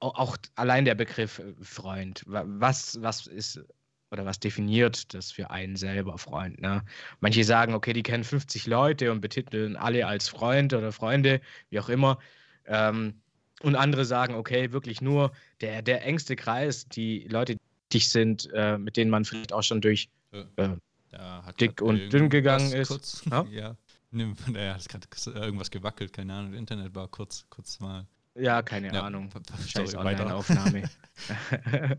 auch allein der Begriff äh, Freund, was, was ist oder was definiert das für einen selber Freund? Ne? Manche sagen, okay, die kennen 50 Leute und betiteln alle als Freund oder Freunde, wie auch immer. Ähm, und andere sagen, okay, wirklich nur der, der engste Kreis, die Leute, die dich sind, äh, mit denen man vielleicht auch schon durch äh, dick und dünn gegangen ist. Kurz, ja? *laughs* ja. Er *laughs* hat gerade irgendwas gewackelt, keine Ahnung, das Internet war kurz, kurz mal ja, keine ja, Ahnung. Scheiß Online-Aufnahme. *laughs*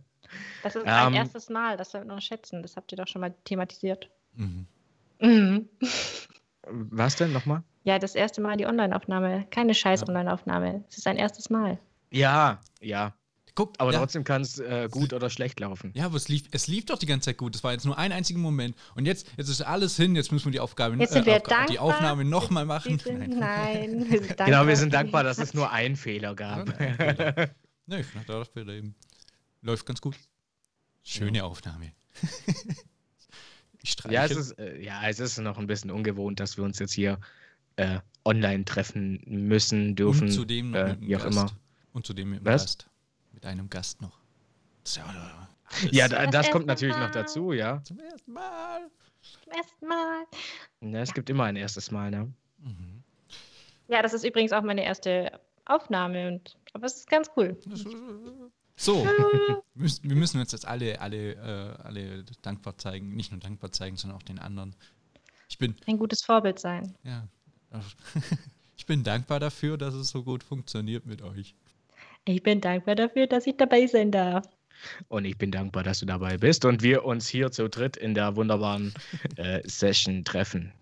das ist ein um, ähm, erstes Mal, das sollten wir noch schätzen. Das habt ihr doch schon mal thematisiert. Mhm. Mhm. *laughs* Was denn nochmal? Ja, das erste Mal die Online-Aufnahme. Keine scheiß Online-Aufnahme. Es ist ein erstes Mal. Ja, ja. Guck, aber ja. trotzdem kann es äh, gut oder schlecht laufen. Ja, aber es lief, es lief doch die ganze Zeit gut. Es war jetzt nur ein einziger Moment. Und jetzt, jetzt ist alles hin. Jetzt müssen wir die Aufgabe, jetzt sind wir Aufgabe, die Aufnahme nochmal machen. Sind, nein, wir *laughs* sind genau, wir sind dankbar, dass es nur einen Fehler gab. Ja, nee, *laughs* ich dachte, das Fehler eben. Läuft ganz gut. Schöne ja. Aufnahme. *laughs* ich streiche. Ja es, ist, äh, ja, es ist noch ein bisschen ungewohnt, dass wir uns jetzt hier äh, online treffen müssen, dürfen. Und zudem äh, wie auch Gast. immer. Und zudem mit dem Was? Gast mit einem Gast noch. Ja, ja das, das kommt natürlich Mal. noch dazu, ja. Zum ersten Mal. Zum ersten Mal. Ja, es ja. gibt immer ein erstes Mal, ne? Mhm. Ja, das ist übrigens auch meine erste Aufnahme, und, aber es ist ganz cool. So, *laughs* wir müssen uns jetzt alle, alle, äh, alle dankbar zeigen. Nicht nur dankbar zeigen, sondern auch den anderen. Ich bin. Ein gutes Vorbild sein. Ja. *laughs* Ich bin dankbar dafür, dass es so gut funktioniert mit euch. Ich bin dankbar dafür, dass ich dabei sein darf. Und ich bin dankbar, dass du dabei bist und wir uns hier zu dritt in der wunderbaren *laughs* äh, Session treffen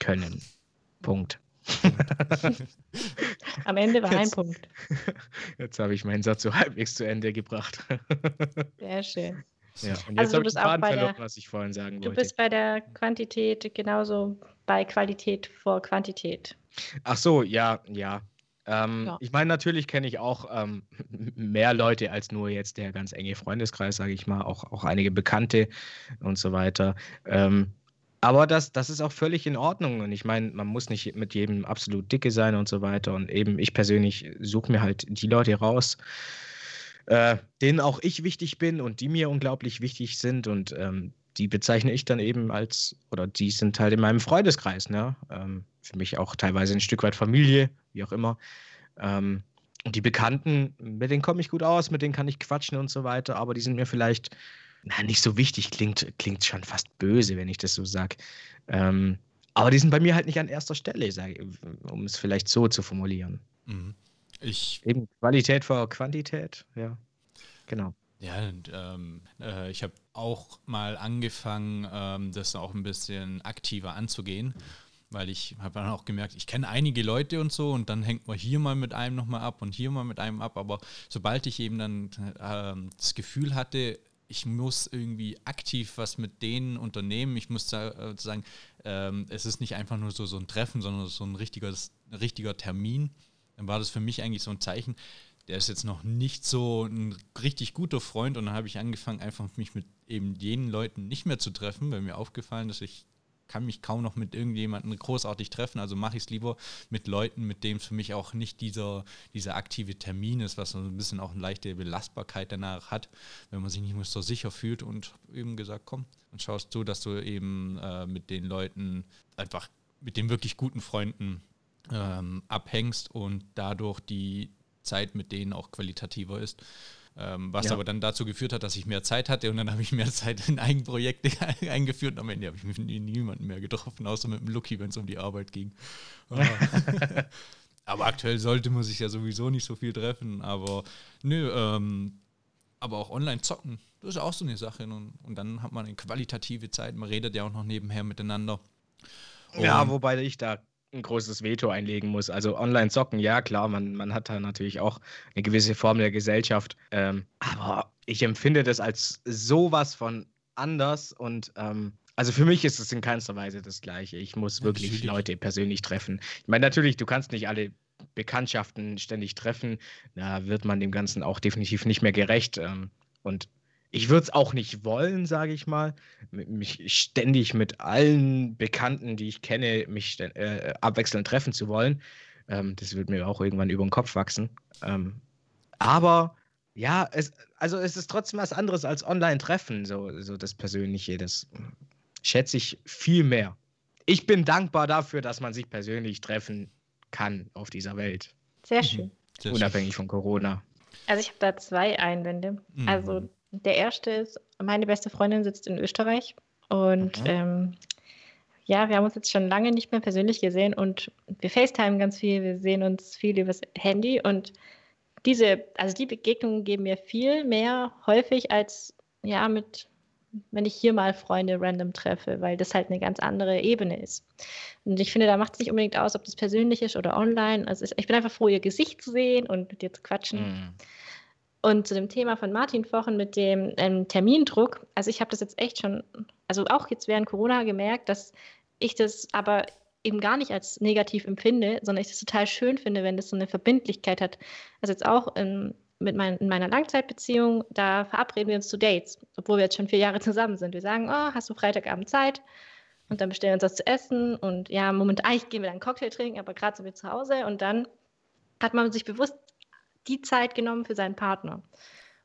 können. Punkt. *laughs* Am Ende war jetzt, ein Punkt. *laughs* Jetzt habe ich meinen Satz so halbwegs zu Ende gebracht. Sehr schön. Ja, und also jetzt habe ich den verloren, was ich vorhin sagen du wollte. Du bist bei der Quantität genauso bei Qualität vor Quantität. Ach so, ja, ja. Ähm, ja. Ich meine, natürlich kenne ich auch ähm, mehr Leute als nur jetzt der ganz enge Freundeskreis, sage ich mal, auch, auch einige Bekannte und so weiter. Ähm, aber das, das ist auch völlig in Ordnung. Und ich meine, man muss nicht mit jedem absolut dicke sein und so weiter. Und eben ich persönlich suche mir halt die Leute raus, äh, denen auch ich wichtig bin und die mir unglaublich wichtig sind. Und ähm, die bezeichne ich dann eben als, oder die sind halt in meinem Freundeskreis. Ne? Ähm, für mich auch teilweise ein Stück weit Familie, wie auch immer. Ähm, und die Bekannten, mit denen komme ich gut aus, mit denen kann ich quatschen und so weiter, aber die sind mir vielleicht na, nicht so wichtig, klingt, klingt schon fast böse, wenn ich das so sage. Ähm, aber die sind bei mir halt nicht an erster Stelle, sag, um es vielleicht so zu formulieren. Mhm. Ich Eben Qualität vor Quantität, ja. Genau. Ja, und, ähm, äh, ich habe auch mal angefangen, ähm, das auch ein bisschen aktiver anzugehen, weil ich habe dann auch gemerkt, ich kenne einige Leute und so und dann hängt man hier mal mit einem nochmal ab und hier mal mit einem ab, aber sobald ich eben dann äh, das Gefühl hatte, ich muss irgendwie aktiv was mit denen unternehmen. Ich muss äh, sagen, ähm, es ist nicht einfach nur so, so ein Treffen, sondern so ein richtiger, richtiger Termin. Dann war das für mich eigentlich so ein Zeichen, der ist jetzt noch nicht so ein richtig guter Freund und dann habe ich angefangen, einfach mich mit eben jenen Leuten nicht mehr zu treffen, weil mir aufgefallen, dass ich kann mich kaum noch mit irgendjemandem großartig treffen. Also mache ich es lieber mit Leuten, mit denen es für mich auch nicht dieser, dieser aktive Termin ist, was so ein bisschen auch eine leichte Belastbarkeit danach hat, wenn man sich nicht mehr so sicher fühlt und eben gesagt, komm, und schaust du, dass du eben äh, mit den Leuten einfach mit den wirklich guten Freunden ähm, abhängst und dadurch die Zeit mit denen auch qualitativer ist. Ähm, was ja. aber dann dazu geführt hat, dass ich mehr Zeit hatte und dann habe ich mehr Zeit in Eigenprojekte *laughs* eingeführt und am Ende habe ich mit niemanden mehr getroffen, außer mit dem Lucky, wenn es um die Arbeit ging. *laughs* aber aktuell sollte man sich ja sowieso nicht so viel treffen, aber nö, ähm, aber auch online zocken, das ist auch so eine Sache und, und dann hat man eine qualitative Zeit, man redet ja auch noch nebenher miteinander. Und ja, wobei ich da ein großes Veto einlegen muss. Also online zocken, ja klar, man, man hat da natürlich auch eine gewisse Form der Gesellschaft. Ähm, aber ich empfinde das als sowas von anders und ähm, also für mich ist es in keinster Weise das Gleiche. Ich muss wirklich natürlich. Leute persönlich treffen. Ich meine, natürlich, du kannst nicht alle Bekanntschaften ständig treffen. Da wird man dem Ganzen auch definitiv nicht mehr gerecht. Ähm, und ich würde es auch nicht wollen, sage ich mal, mich ständig mit allen Bekannten, die ich kenne, mich äh, abwechselnd treffen zu wollen. Ähm, das wird mir auch irgendwann über den Kopf wachsen. Ähm, aber ja, es, also es ist trotzdem was anderes als Online-Treffen, so, so das Persönliche. Das schätze ich viel mehr. Ich bin dankbar dafür, dass man sich persönlich treffen kann auf dieser Welt. Sehr schön. Sehr Unabhängig schön. von Corona. Also ich habe da zwei Einwände. Mhm. Also der erste ist, meine beste Freundin sitzt in Österreich und ähm, ja, wir haben uns jetzt schon lange nicht mehr persönlich gesehen und wir FaceTime ganz viel, wir sehen uns viel übers Handy und diese, also die Begegnungen geben mir viel mehr häufig als ja mit, wenn ich hier mal Freunde random treffe, weil das halt eine ganz andere Ebene ist. Und ich finde, da macht es nicht unbedingt aus, ob das persönlich ist oder online. Also ich bin einfach froh, ihr Gesicht zu sehen und mit dir zu quatschen. Mm. Und zu dem Thema von Martin vorhin mit dem ähm, Termindruck, also ich habe das jetzt echt schon, also auch jetzt während Corona gemerkt, dass ich das aber eben gar nicht als negativ empfinde, sondern ich das total schön finde, wenn das so eine Verbindlichkeit hat. Also jetzt auch in, mit mein, in meiner Langzeitbeziehung, da verabreden wir uns zu Dates, obwohl wir jetzt schon vier Jahre zusammen sind. Wir sagen, oh, hast du Freitagabend Zeit? Und dann bestellen wir uns was zu essen und ja, momentan eigentlich gehen wir dann einen Cocktail trinken, aber gerade sind wir zu Hause und dann hat man sich bewusst die Zeit genommen für seinen Partner.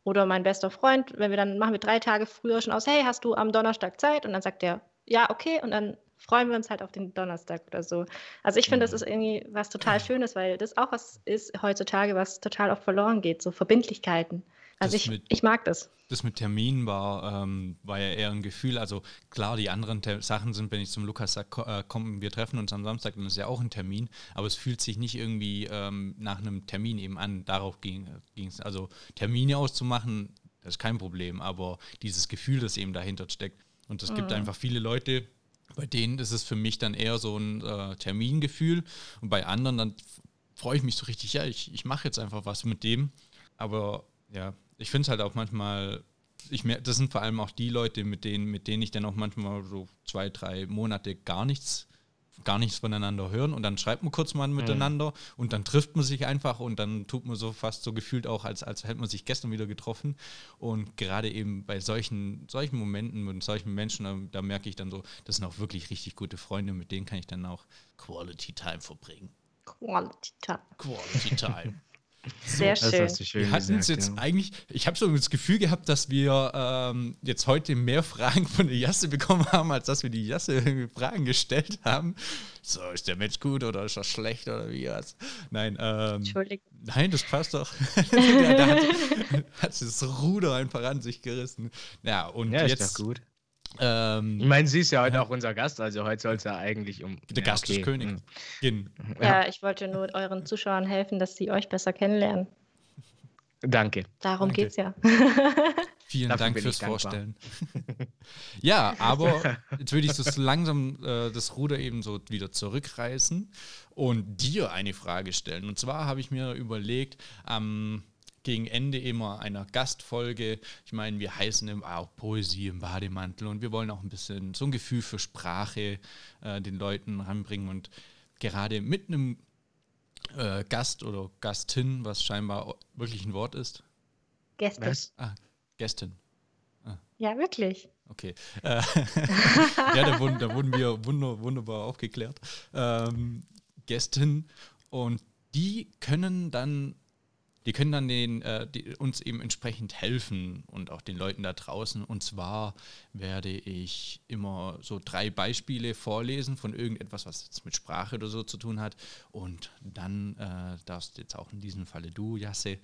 Oder mein bester Freund, wenn wir dann machen wir drei Tage früher schon aus, hey, hast du am Donnerstag Zeit? Und dann sagt er, ja, okay. Und dann freuen wir uns halt auf den Donnerstag oder so. Also ich finde, das mhm. ist irgendwie was total Schönes, weil das auch was ist heutzutage, was total oft verloren geht, so Verbindlichkeiten. Also ich, mit, ich mag das. Das mit Termin war, ähm, war ja eher ein Gefühl. Also klar, die anderen Ter Sachen sind, wenn ich zum Lukas sage, äh, komm, wir treffen uns am Samstag, dann ist ja auch ein Termin, aber es fühlt sich nicht irgendwie ähm, nach einem Termin eben an. Darauf ging es. Also Termine auszumachen, das ist kein Problem, aber dieses Gefühl, das eben dahinter steckt. Und es mhm. gibt einfach viele Leute, bei denen ist es für mich dann eher so ein äh, Termingefühl und bei anderen dann freue ich mich so richtig, ja, ich, ich mache jetzt einfach was mit dem. Aber ja, ich finde es halt auch manchmal, ich mer das sind vor allem auch die Leute, mit denen, mit denen ich dann auch manchmal so zwei, drei Monate gar nichts gar nichts voneinander hören und dann schreibt man kurz mal miteinander mhm. und dann trifft man sich einfach und dann tut man so fast so gefühlt auch, als, als hätte man sich gestern wieder getroffen. Und gerade eben bei solchen, solchen Momenten und solchen Menschen, da, da merke ich dann so, das sind auch wirklich richtig gute Freunde, mit denen kann ich dann auch Quality Time verbringen. Quality Time. Quality Time. *laughs* Sehr so, schön. schön. Wir hatten es jetzt ja. eigentlich, ich habe so das Gefühl gehabt, dass wir ähm, jetzt heute mehr Fragen von der Jasse bekommen haben, als dass wir die Jasse Fragen gestellt haben. So, ist der Mensch gut oder ist er schlecht oder wie was? Nein, ähm, Entschuldigung. Nein, das passt doch. *laughs* der hat, hat, das Ruder einfach an sich gerissen. Ja, und ja, jetzt. Ist doch gut. Ähm, ich meine, sie ist ja heute auch unser Gast, also heute soll es ja eigentlich um. Der ja, Gast okay. ist König. Mhm. Ja. ja, ich wollte nur euren Zuschauern helfen, dass sie euch besser kennenlernen. Danke. Darum Danke. geht's ja. *laughs* Vielen Dafür Dank fürs. Vorstellen. *laughs* ja, aber *laughs* jetzt würde ich so langsam äh, das Ruder eben so wieder zurückreißen und dir eine Frage stellen. Und zwar habe ich mir überlegt, am gegen Ende immer einer Gastfolge, ich meine, wir heißen im, auch Poesie im Bademantel und wir wollen auch ein bisschen so ein Gefühl für Sprache äh, den Leuten ranbringen und gerade mit einem äh, Gast oder Gastin, was scheinbar wirklich ein Wort ist. Gäste. Was? Ah, Gästin. Ja, wirklich. Okay. Äh, *laughs* ja, da wurden, da wurden wir wunder, wunderbar aufgeklärt. Ähm, Gästen und die können dann, die können dann den, äh, die, uns eben entsprechend helfen und auch den Leuten da draußen. Und zwar werde ich immer so drei Beispiele vorlesen von irgendetwas, was jetzt mit Sprache oder so zu tun hat. Und dann äh, darfst jetzt auch in diesem Falle du, Jasse,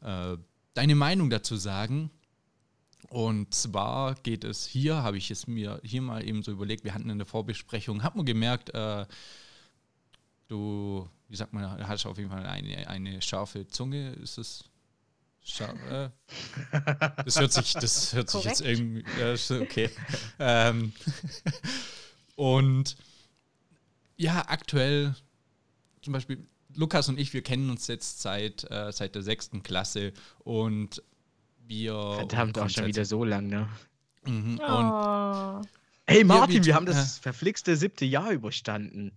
äh, deine Meinung dazu sagen. Und zwar geht es hier, habe ich es mir hier mal eben so überlegt, wir hatten in der Vorbesprechung, hat man gemerkt, äh, du, wie sagt man, hast auf jeden Fall eine, eine scharfe Zunge, ist es? Scharf, äh? Das hört sich, das hört sich jetzt irgendwie, ja, okay. ähm, und ja, aktuell zum Beispiel Lukas und ich, wir kennen uns jetzt seit, äh, seit der sechsten Klasse und wir Verdammt, auch schon wieder so lang, ne? Mhm. Und Oh, Hey Martin, wir wir haben tun- das verflixte siebte Jahr überstanden.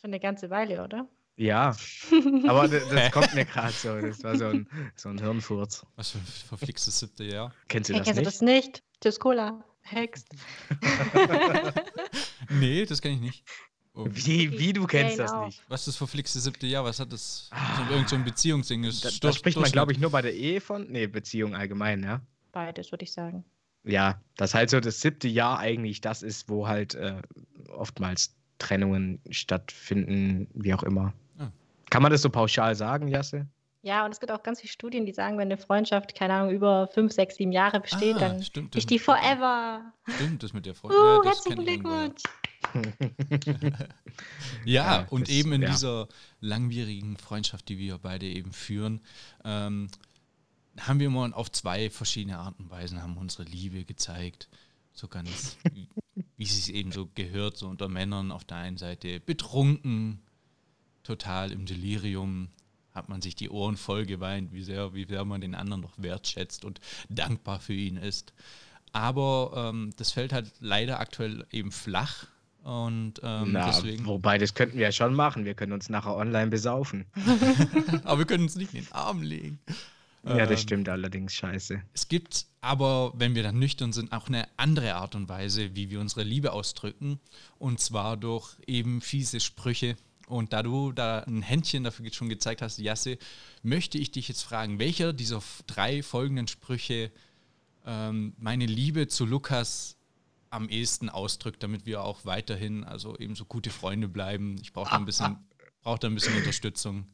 Schon eine ganze Weile, oder? Ja, *laughs* aber das, das kommt mir gerade so. Das war so ein, so ein Hirnfurz. was für ein verflixtes siebte Jahr. Kennst du Hey, das kennst du nicht? das nicht? Chips Cola. Hext. *laughs* Nee, das kann ich nicht. Oh. Wie, wie du kennst Jane das nicht? Was ist das verflixte siebte Jahr? Was hat das? Also irgend so ein Beziehungsding ist. Da, da Stur- spricht man, glaube ich, nur bei der Ehe von. Nee, Beziehung allgemein, ja. Beides, würde ich sagen. Ja, das halt so das siebte Jahr eigentlich das ist, wo halt äh, oftmals Trennungen stattfinden, wie auch immer. Ah. Kann man das so pauschal sagen, Jasse? Ja, und es gibt auch ganz viele Studien, die sagen, wenn eine Freundschaft, keine Ahnung, über fünf, sechs, sieben Jahre besteht, Ah, dann stimmt, ist die forever. Stimmt, das mit der Frau. Uh, das herzlichen ja. Glückwunsch. *laughs* Ja, Ja, und das- eben in ja. dieser langwierigen Freundschaft, die wir beide eben führen, ähm, haben wir immer auf zwei verschiedene Arten und Weisen haben unsere Liebe gezeigt. So ganz, wie, es sich eben so gehört, so unter Männern auf der einen Seite betrunken, total im Delirium, hat man sich die Ohren voll geweint, wie sehr, wie sehr man den anderen noch wertschätzt und dankbar für ihn ist. Aber ähm, das fällt halt leider aktuell eben flach. Und ähm, Na, deswegen. wobei, das könnten wir ja schon machen. Wir können uns nachher online besaufen. *laughs* Aber wir können uns nicht in den Arm legen. Ja, das Ähm, stimmt allerdings scheiße. Es gibt aber, wenn wir dann nüchtern sind, auch eine andere Art und Weise, wie wir unsere Liebe ausdrücken. Und zwar durch eben fiese Sprüche. Und da du da ein Händchen dafür schon gezeigt hast, Jasse, möchte ich dich jetzt fragen, welcher dieser drei folgenden Sprüche ähm, meine Liebe zu Lukas am ehesten ausdrückt, damit wir auch weiterhin also eben so gute Freunde bleiben. Ich brauche da ein bisschen, brauche da ein bisschen Unterstützung.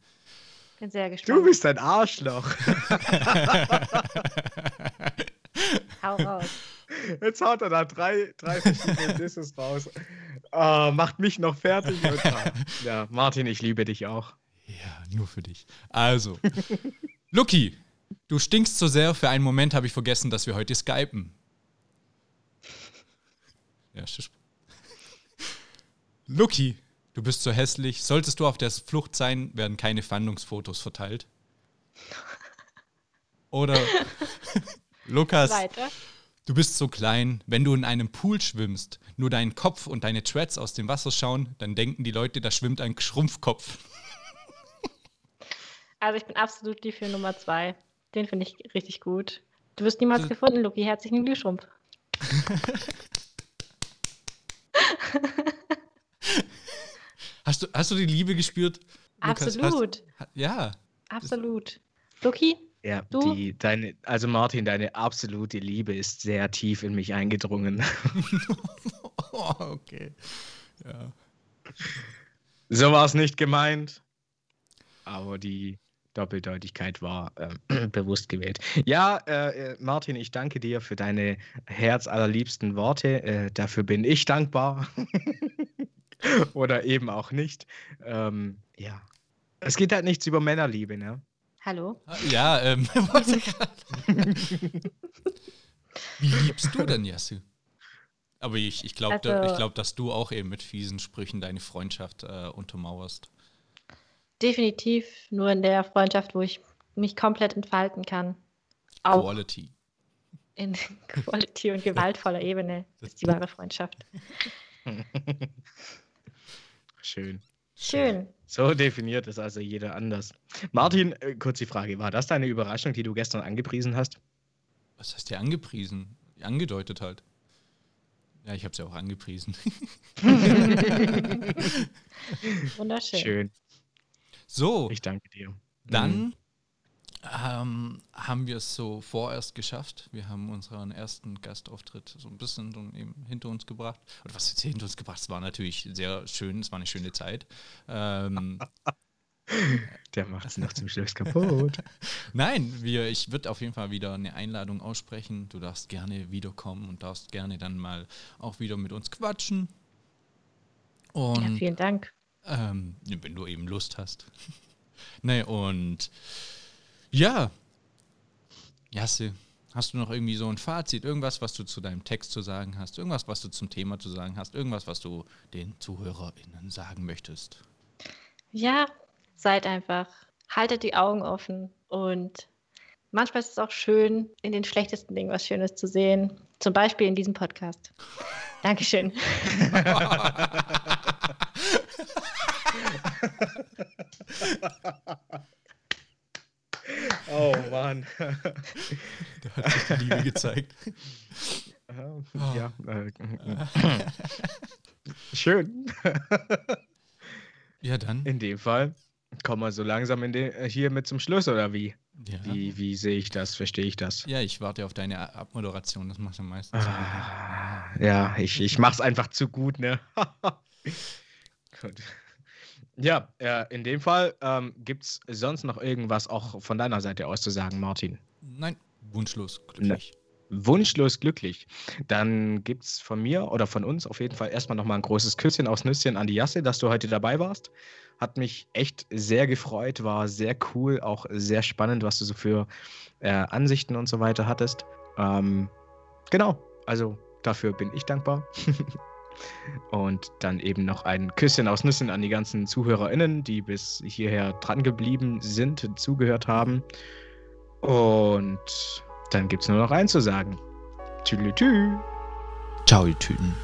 Bin sehr Du gespannt. bist ein Arschloch. *laughs* Hau raus. Jetzt haut er da drei, drei verschiedene Disses raus. Ah, macht mich noch fertig. *laughs* Ja, Martin, ich liebe dich auch. Ja, nur für dich. Also, Lucky, du stinkst so sehr, für einen Moment habe ich vergessen, dass wir heute skypen. Ja. Lucky, du bist so hässlich. Solltest du auf der Flucht sein, werden keine Fahndungsfotos verteilt. Oder *laughs* Lukas, Weiter. du bist so klein, wenn du in einem Pool schwimmst, nur dein Kopf und deine Treads aus dem Wasser schauen, dann denken die Leute, da schwimmt ein Schrumpfkopf. Also ich bin absolut die für Nummer zwei. Den finde ich richtig gut. Du wirst niemals gefunden, Luki. Herzlichen Glühschrumpf. *laughs* Hast du, hast du die Liebe gespürt? Lukas? Absolut. Hast, ja. Absolut. Luki? Ja, Du? die, deine, also Martin, deine absolute Liebe ist sehr tief in mich eingedrungen. *laughs* Oh, okay. Ja. So war es nicht gemeint. Aber die Doppeldeutigkeit war ähm, *clears throat* bewusst gewählt. Ja, äh, äh, Martin, ich danke dir für deine herzallerliebsten Worte. Äh, dafür bin ich dankbar. *laughs* *laughs* Oder eben auch nicht. Ähm, ja. Es geht halt nichts über Männerliebe, ne? Hallo? Ja, ähm, *laughs* wie liebst du denn Jasse? Aber ich, ich glaube, Also- ich glaub, dass du auch eben mit fiesen Sprüchen deine Freundschaft äh, untermauerst. Definitiv nur in der Freundschaft, wo ich mich komplett entfalten kann. Auch Quality. in *laughs* Quality und gewaltvoller Ebene ist die wahre Freundschaft. Schön. Schön. So definiert ist also jeder anders. Martin, äh, kurz die Frage, war das deine Überraschung, die du gestern angepriesen hast? Was heißt dir angepriesen? Angedeutet halt. Ja, ich habe es ja auch angepriesen. *laughs* Wunderschön. Schön. So, Ich danke dir. dann ähm, haben wir es so vorerst geschafft. Wir haben unseren ersten Gastauftritt so ein bisschen so eben hinter uns gebracht. Oder was jetzt hinter uns gebracht? Es war natürlich sehr schön, es war eine schöne Zeit. Ähm, *laughs* Der macht es noch zum Schluss kaputt. *laughs* Nein, wir, ich würde auf jeden Fall wieder eine Einladung aussprechen. Du darfst gerne wiederkommen und darfst gerne dann mal auch wieder mit uns quatschen. Ja, Und vielen Dank. ähm, wenn du eben Lust hast. *laughs* nee, und ja, Jasse, hast du noch irgendwie so ein Fazit, irgendwas, was du zu deinem Text zu sagen hast, irgendwas, was du zum Thema zu sagen hast, irgendwas, was du den ZuhörerInnen sagen möchtest? Ja, seid einfach, haltet die Augen offen und manchmal ist es auch schön, in den schlechtesten Dingen was Schönes zu sehen. Zum Beispiel in diesem Podcast. *laughs* Dankeschön. *laughs* Oh Mann. *laughs* Da hat sich die Liebe gezeigt. *laughs* ja. Äh, *laughs* schön. Ja, dann. In dem Fall kommen wir so langsam in den, äh, hier mit zum Schluss, oder wie? Ja. Wie, wie sehe ich das? Verstehe ich das? Ja, ich warte auf deine Abmoderation, das macht am meisten Sinn. Ah, ja, ich, ich mach's einfach zu gut, ne? gut. Ja, äh, in dem Fall ähm, gibt's sonst noch irgendwas auch von deiner Seite aus zu sagen, Martin? Nein, wunschlos glücklich. Wunschlos glücklich. Dann gibt's von mir oder von uns auf jeden Fall erstmal nochmal ein großes Küsschen aufs Nüsschen an die Jasse, dass du heute dabei warst. Hat mich echt sehr gefreut, war sehr cool, auch sehr spannend, was du so für äh, Ansichten und so weiter hattest. Ähm, genau, also dafür bin ich dankbar. *laughs* und dann eben noch ein Küsschen aus Nüssen an die ganzen ZuhörerInnen, die bis hierher dran geblieben sind, zugehört haben. Und dann gibt's nur noch eins zu sagen. Tschüdelitü. Ciao, ihr Tüten.